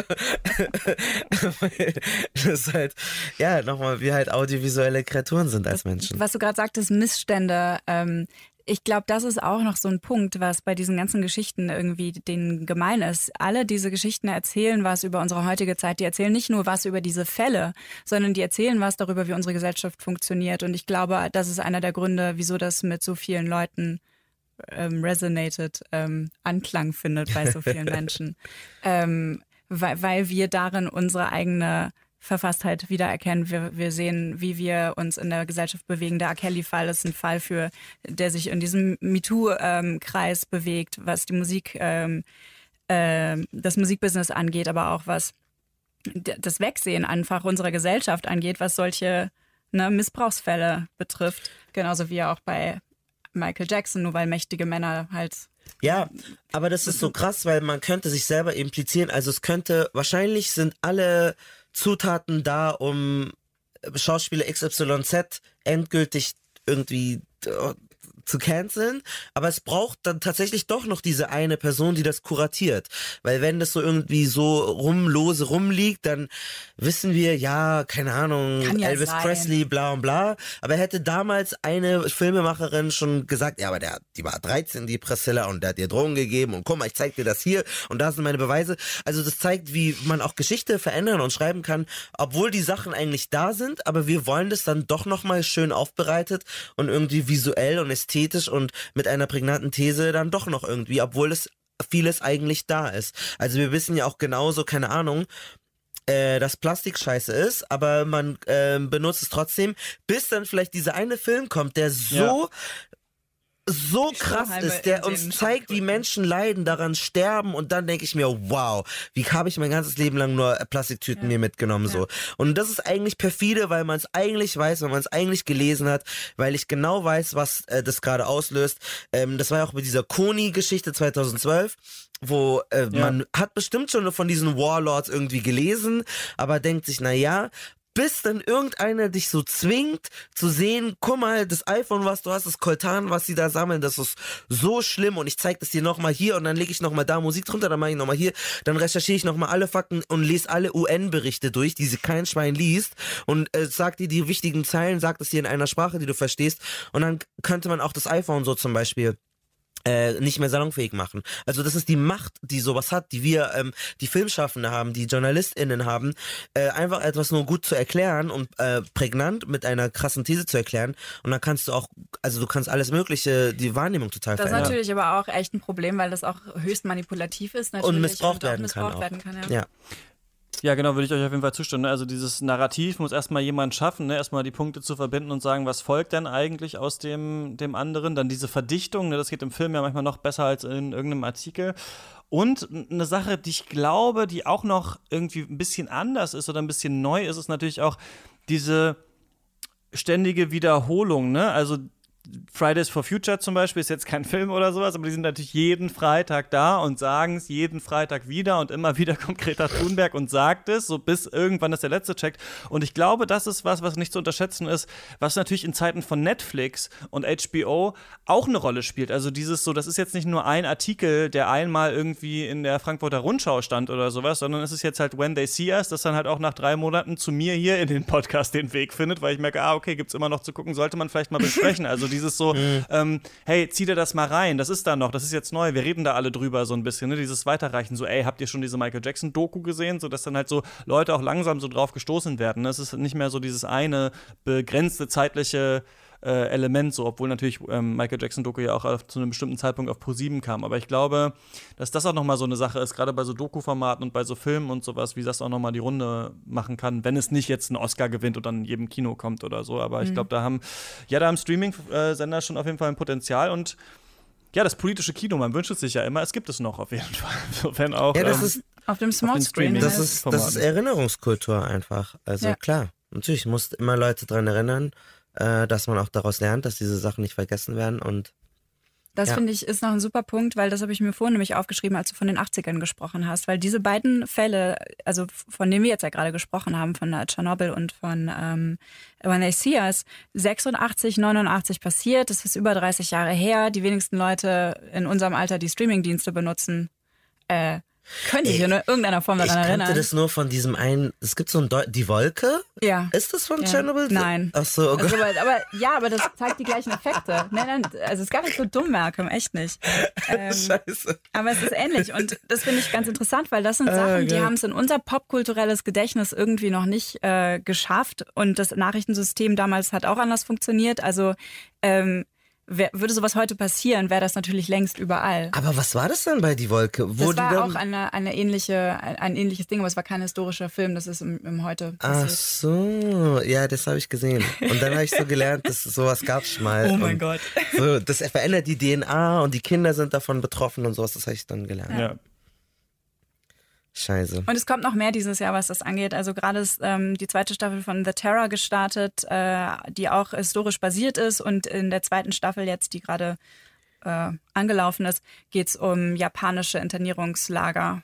das ist halt, ja, nochmal, wie halt audiovisuelle Kreaturen sind als Menschen. Was du gerade sagtest, Missstände. Ähm, ich glaube, das ist auch noch so ein Punkt, was bei diesen ganzen Geschichten irgendwie denen gemein ist. Alle diese Geschichten erzählen was über unsere heutige Zeit. Die erzählen nicht nur was über diese Fälle, sondern die erzählen was darüber, wie unsere Gesellschaft funktioniert. Und ich glaube, das ist einer der Gründe, wieso das mit so vielen Leuten ähm, resonated, ähm, Anklang findet bei so vielen Menschen. ähm, weil, weil wir darin unsere eigene Verfasstheit wiedererkennen. Wir, wir sehen, wie wir uns in der Gesellschaft bewegen. Der R. Kelly-Fall ist ein Fall, für, der sich in diesem MeToo-Kreis bewegt, was die Musik, ähm, äh, das Musikbusiness angeht, aber auch was das Wegsehen einfach unserer Gesellschaft angeht, was solche ne, Missbrauchsfälle betrifft. Genauso wie auch bei Michael Jackson, nur weil mächtige Männer halt ja, aber das ist so krass, weil man könnte sich selber implizieren. Also es könnte, wahrscheinlich sind alle Zutaten da, um Schauspieler XYZ endgültig irgendwie äh, zu canceln, aber es braucht dann tatsächlich doch noch diese eine Person, die das kuratiert. Weil wenn das so irgendwie so rumlose rumliegt, dann wissen wir, ja, keine Ahnung, ja Elvis sein. Presley, bla und bla. Aber hätte damals eine Filmemacherin schon gesagt, ja, aber der, die war 13, die Priscilla, und der hat dir Drogen gegeben und guck mal, ich zeig dir das hier und da sind meine Beweise. Also das zeigt, wie man auch Geschichte verändern und schreiben kann, obwohl die Sachen eigentlich da sind, aber wir wollen das dann doch nochmal schön aufbereitet und irgendwie visuell und ästhetisch ästhetisch und mit einer prägnanten These dann doch noch irgendwie, obwohl es vieles eigentlich da ist. Also wir wissen ja auch genauso, keine Ahnung, äh, dass Plastik scheiße ist, aber man äh, benutzt es trotzdem, bis dann vielleicht dieser eine Film kommt, der so ja so krass ist, der uns zeigt, wie Menschen leiden, daran sterben und dann denke ich mir, wow, wie habe ich mein ganzes Leben lang nur Plastiktüten ja. mir mitgenommen ja. so. Und das ist eigentlich perfide, weil man es eigentlich weiß, weil man es eigentlich gelesen hat, weil ich genau weiß, was äh, das gerade auslöst. Ähm, das war ja auch mit dieser Koni-Geschichte 2012 wo äh, ja. man hat bestimmt schon von diesen Warlords irgendwie gelesen, aber denkt sich, na ja, bis dann irgendeiner dich so zwingt zu sehen, guck mal, das iPhone, was du hast, das Coltan, was sie da sammeln, das ist so schlimm und ich zeig das dir nochmal hier und dann lege ich nochmal da Musik drunter, dann mache ich nochmal hier, dann recherchiere ich nochmal alle Fakten und lese alle UN-Berichte durch, die sie kein Schwein liest und äh, sagt dir die wichtigen Zeilen, sagt es dir in einer Sprache, die du verstehst und dann könnte man auch das iPhone so zum Beispiel äh, nicht mehr salonfähig machen. Also das ist die Macht, die sowas hat, die wir, ähm, die Filmschaffende haben, die JournalistInnen haben, äh, einfach etwas nur gut zu erklären und äh, prägnant mit einer krassen These zu erklären und dann kannst du auch, also du kannst alles mögliche, die Wahrnehmung total das verändern. Das ist natürlich aber auch echt ein Problem, weil das auch höchst manipulativ ist natürlich. Und missbraucht, und werden, missbraucht kann werden kann. ja. ja. Ja, genau, würde ich euch auf jeden Fall zustimmen. Ne? Also dieses Narrativ muss erstmal jemand schaffen, ne? erstmal die Punkte zu verbinden und sagen, was folgt denn eigentlich aus dem, dem anderen. Dann diese Verdichtung, ne? das geht im Film ja manchmal noch besser als in irgendeinem Artikel. Und eine Sache, die ich glaube, die auch noch irgendwie ein bisschen anders ist oder ein bisschen neu ist, ist natürlich auch diese ständige Wiederholung. Ne? Also Fridays for Future zum Beispiel ist jetzt kein Film oder sowas, aber die sind natürlich jeden Freitag da und sagen es jeden Freitag wieder und immer wieder kommt Greta Thunberg und sagt es, so bis irgendwann das der letzte checkt. Und ich glaube, das ist was, was nicht zu unterschätzen ist, was natürlich in Zeiten von Netflix und HBO auch eine Rolle spielt. Also dieses so, das ist jetzt nicht nur ein Artikel, der einmal irgendwie in der Frankfurter Rundschau stand oder sowas, sondern es ist jetzt halt When They See Us, das dann halt auch nach drei Monaten zu mir hier in den Podcast den Weg findet, weil ich merke, ah, okay, gibt's immer noch zu gucken, sollte man vielleicht mal besprechen. Also dieses so, mhm. ähm, hey, zieh dir das mal rein, das ist da noch, das ist jetzt neu, wir reden da alle drüber so ein bisschen, ne? dieses Weiterreichen, so, ey, habt ihr schon diese Michael Jackson-Doku gesehen? So, dass dann halt so Leute auch langsam so drauf gestoßen werden. Ne? Es ist nicht mehr so dieses eine begrenzte zeitliche äh, Element, so, obwohl natürlich ähm, Michael Jackson-Doku ja auch auf, zu einem bestimmten Zeitpunkt auf Pro7 kam. Aber ich glaube, dass das auch nochmal so eine Sache ist, gerade bei so Doku-Formaten und bei so Filmen und sowas, wie das auch nochmal die Runde machen kann, wenn es nicht jetzt einen Oscar gewinnt und dann in jedem Kino kommt oder so. Aber mhm. ich glaube, da haben, ja, da haben Streaming-Sender schon auf jeden Fall ein Potenzial und ja, das politische Kino, man wünscht es sich ja immer, es gibt es noch auf jeden Fall. Wenn auch, ja, das ähm, ist auf dem Small Screen. Das ist, das ist Erinnerungskultur einfach. Also ja. klar, natürlich musst immer Leute dran erinnern äh, dass man auch daraus lernt, dass diese Sachen nicht vergessen werden und das ja. finde ich ist noch ein super Punkt, weil das habe ich mir vorhin nämlich aufgeschrieben, als du von den 80ern gesprochen hast, weil diese beiden Fälle, also von denen wir jetzt ja gerade gesprochen haben, von Tschernobyl und von ähm, When They See Us, 86, 89 passiert, das ist über 30 Jahre her, die wenigsten Leute in unserem Alter, die Streamingdienste benutzen, äh, könnte ich in irgendeiner Form daran erinnern. Ich kannte das nur von diesem einen, es gibt so ein, Deu die Wolke? Ja. Ist das von ja. Chernobyl? Nein. Ach so, okay. Also, aber, aber, ja, aber das zeigt die gleichen Effekte. Nein, nein, also es gar nicht so dumm, Malcolm, echt nicht. Ähm, Scheiße. Aber es ist ähnlich und das finde ich ganz interessant, weil das sind ah, Sachen, die haben es in unser popkulturelles Gedächtnis irgendwie noch nicht äh, geschafft und das Nachrichtensystem damals hat auch anders funktioniert. Also ähm, Wär, würde sowas heute passieren, wäre das natürlich längst überall. Aber was war das denn bei Die Wolke? Wo das war auch eine, eine ähnliche, ein, ein, ähnliches Ding, aber es war kein historischer Film, das ist im, im Heute passiert. Ach so, ja, das habe ich gesehen. Und dann habe ich so gelernt, dass sowas gab es schon mal. Oh mein Gott. So, das verändert die DNA und die Kinder sind davon betroffen und sowas, das habe ich dann gelernt. Ja. Scheiße. Und es kommt noch mehr dieses Jahr, was das angeht. Also gerade ist ähm, die zweite Staffel von The Terror gestartet, äh, die auch historisch basiert ist. Und in der zweiten Staffel jetzt, die gerade äh, angelaufen ist, geht es um japanische Internierungslager.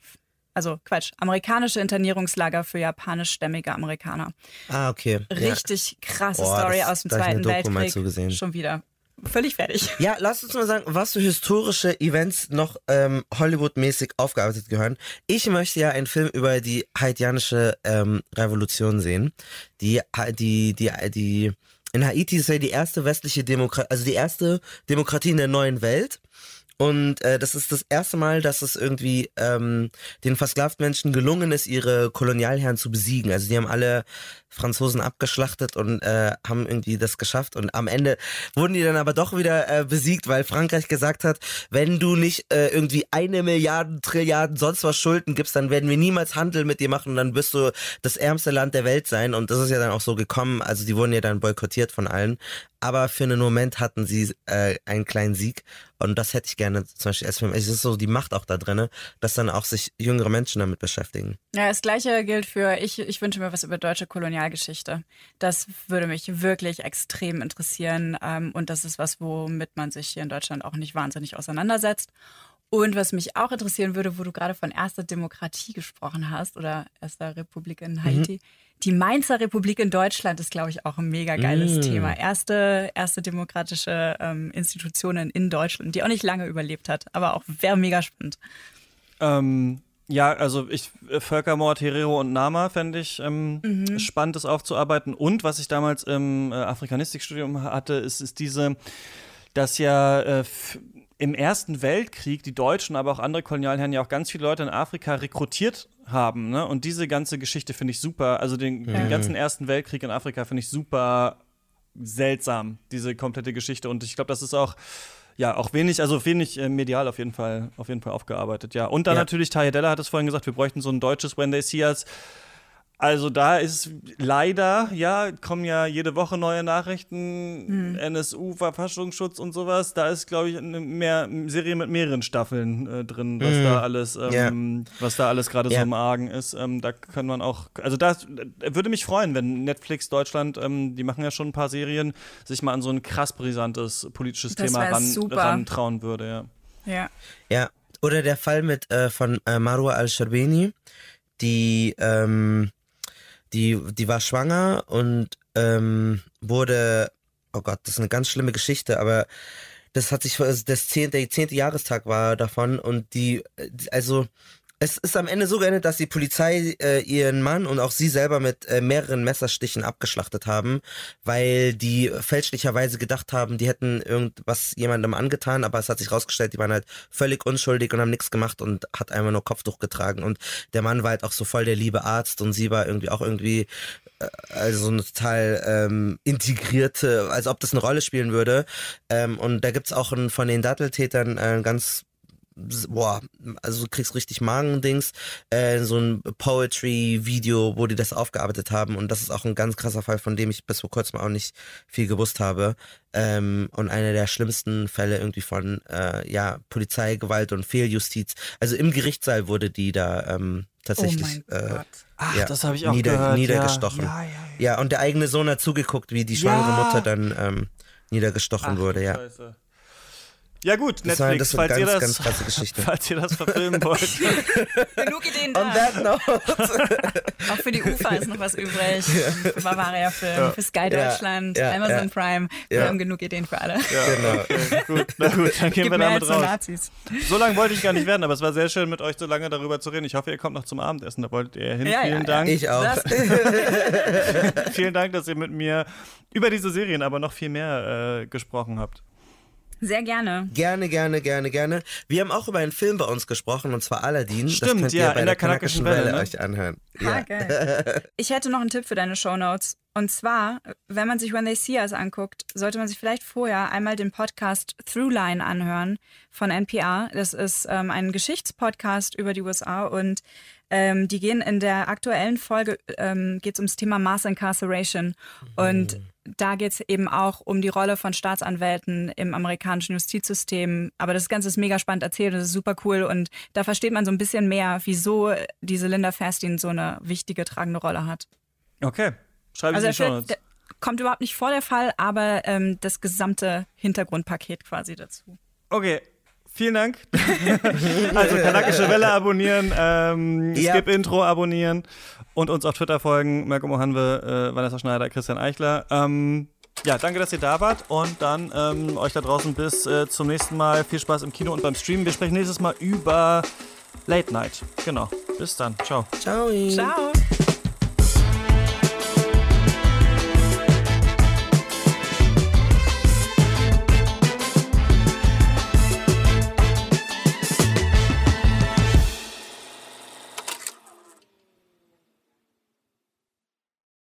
Also Quatsch, amerikanische Internierungslager für japanischstämmige Amerikaner. Ah, okay. Richtig ja. krasse Boah, Story aus dem Zweiten Weltkrieg. Schon wieder völlig fertig. Ja, lass uns mal sagen, was für historische Events noch ähm, Hollywood-mäßig aufgearbeitet gehören. Ich möchte ja einen Film über die haitianische ähm, Revolution sehen. Die, die, die, die, in Haiti ist ja die erste westliche Demokratie, also die erste Demokratie in der neuen Welt. Und äh, das ist das erste Mal, dass es irgendwie ähm, den versklavten Menschen gelungen ist, ihre Kolonialherren zu besiegen. Also die haben alle Franzosen abgeschlachtet und äh, haben irgendwie das geschafft. Und am Ende wurden die dann aber doch wieder äh, besiegt, weil Frankreich gesagt hat, wenn du nicht äh, irgendwie eine Milliarde, Trilliarden, sonst was Schulden gibst, dann werden wir niemals Handel mit dir machen und dann wirst du das ärmste Land der Welt sein. Und das ist ja dann auch so gekommen. Also die wurden ja dann boykottiert von allen. Aber für einen Moment hatten sie äh, einen kleinen Sieg. Und das hätte ich gerne zum Beispiel als Film. Es ist so die Macht auch da drin, dass dann auch sich jüngere Menschen damit beschäftigen. Ja, das Gleiche gilt für, ich, ich wünsche mir was über deutsche Kolonialgeschichte. Das würde mich wirklich extrem interessieren. Ähm, und das ist was, womit man sich hier in Deutschland auch nicht wahnsinnig auseinandersetzt. Und was mich auch interessieren würde, wo du gerade von erster Demokratie gesprochen hast oder erster Republik in Haiti. Mhm. Die Mainzer Republik in Deutschland ist, glaube ich, auch ein mega geiles mhm. Thema. Erste, erste demokratische ähm, Institutionen in Deutschland, die auch nicht lange überlebt hat, aber auch wäre mega spannend. Ähm, ja, also ich äh, Völkermord, Herero und Nama fände ich ähm, mhm. spannend, das aufzuarbeiten. Und was ich damals im äh, Afrikanistikstudium hatte, ist, ist diese, dass ja äh, im Ersten Weltkrieg die Deutschen, aber auch andere Kolonialherren ja auch ganz viele Leute in Afrika rekrutiert haben. Ne? Und diese ganze Geschichte finde ich super. Also den, mhm. den ganzen Ersten Weltkrieg in Afrika finde ich super seltsam, diese komplette Geschichte. Und ich glaube, das ist auch ja, auch wenig, also wenig äh, medial auf jeden Fall, auf jeden Fall aufgearbeitet, ja. Und dann ja. natürlich, Della hat es vorhin gesagt, wir bräuchten so ein deutsches When They See Us also da ist leider, ja, kommen ja jede Woche neue Nachrichten, hm. NSU, Verfassungsschutz und sowas. Da ist, glaube ich, eine mehr, Serie mit mehreren Staffeln äh, drin, was hm. da alles, ähm, yeah. was da alles gerade yeah. so im Argen ist. Ähm, da kann man auch, also das äh, würde mich freuen, wenn Netflix Deutschland, ähm, die machen ja schon ein paar Serien, sich mal an so ein krass brisantes politisches das Thema ran, rantrauen würde, ja. Ja. Ja. Oder der Fall mit äh, von äh, Marwa al-Sharbeni, die ähm, die, die war schwanger und ähm, wurde, oh Gott, das ist eine ganz schlimme Geschichte, aber das hat sich, also das zehnte, der zehnte Jahrestag war davon und die, also Es ist am Ende so geendet, dass die Polizei äh, ihren Mann und auch sie selber mit äh, mehreren Messerstichen abgeschlachtet haben, weil die fälschlicherweise gedacht haben, die hätten irgendwas jemandem angetan, aber es hat sich rausgestellt, die waren halt völlig unschuldig und haben nichts gemacht und hat einfach nur Kopftuch getragen. Und der Mann war halt auch so voll der liebe Arzt und sie war irgendwie auch irgendwie äh, also eine total ähm, integrierte, als ob das eine Rolle spielen würde. Ähm, und da gibt's auch ein, von den Datteltätern äh, ganz boah, also du kriegst richtig Magendings, äh, so ein Poetry-Video, wo die das aufgearbeitet haben und das ist auch ein ganz krasser Fall, von dem ich bis vor kurzem auch nicht viel gewusst habe ähm, und einer der schlimmsten Fälle irgendwie von äh, ja Polizeigewalt und Fehljustiz. Also im Gerichtssaal wurde die da ähm, tatsächlich oh äh, Ach, ja, das habe ich auch nieder, gehört. niedergestochen. Ja, ja, ja, ja, und der eigene Sohn hat zugeguckt, wie die schwangere Ja. Mutter dann ähm, niedergestochen Ach, wurde. Ja. Scheiße. Ja gut, Das war- Netflix, das falls ihr ganz, das, ganz krasse Geschichte. falls ihr das verfilmen wollt. Genug Ideen On da. that note. Auch für die UFA ist noch was übrig. Für Bavaria Film, für Sky Ja, Deutschland, ja, Amazon ja. Prime. Wir Ja. haben genug Ideen für alle. Genau. Okay, gut, na gut, dann gehen Gib wir damit raus. Nazis. So lange wollte ich gar nicht werden, aber es war sehr schön, mit euch so lange darüber zu reden. Ich hoffe, ihr kommt noch zum Abendessen. Da wollt ihr hin. Ja, Vielen ja, Dank. Ich auch. Das, Vielen Dank, dass ihr mit mir über diese Serien, aber noch viel mehr äh, gesprochen habt. Sehr gerne. Gerne, gerne, gerne, gerne. Wir haben auch über einen Film bei uns gesprochen, und zwar Aladdin. das Stimmt, könnt ihr ja, bei in der Kanakischen Welle, ne? euch anhören. Ah, Ja. geil. Ich hätte noch einen Tipp für deine Shownotes. Und zwar, wenn man sich When They See Us anguckt, sollte man sich vielleicht vorher einmal den Podcast Throughline anhören von NPR. Das ist ähm, ein Geschichtspodcast über die USA und ähm, die gehen in der aktuellen Folge, ähm, geht es ums Thema Mass Incarceration. Und da geht es eben auch um die Rolle von Staatsanwälten im amerikanischen Justizsystem. Aber das Ganze ist mega spannend erzählt, das ist super cool und da versteht man so ein bisschen mehr, wieso diese Linda Fastin so eine wichtige, tragende Rolle hat. Okay, schreibe Also ich der in die Film Shownotes. der kommt überhaupt nicht vor der Fall, aber ähm, das gesamte Hintergrundpaket quasi dazu. Okay, vielen Dank. also Kanakische Welle abonnieren, ähm, Ja. Skip Intro abonnieren und uns auf Twitter folgen. Malcolm Ohanwe, äh, Vanessa Schneider, Christian Eichler. Ähm, ja, danke, dass ihr da wart und dann ähm, euch da draußen bis äh, zum nächsten Mal. Viel Spaß im Kino und beim Streamen. Wir sprechen nächstes Mal über Late Night. Genau. Bis dann. Ciao. Ciao. Ciao!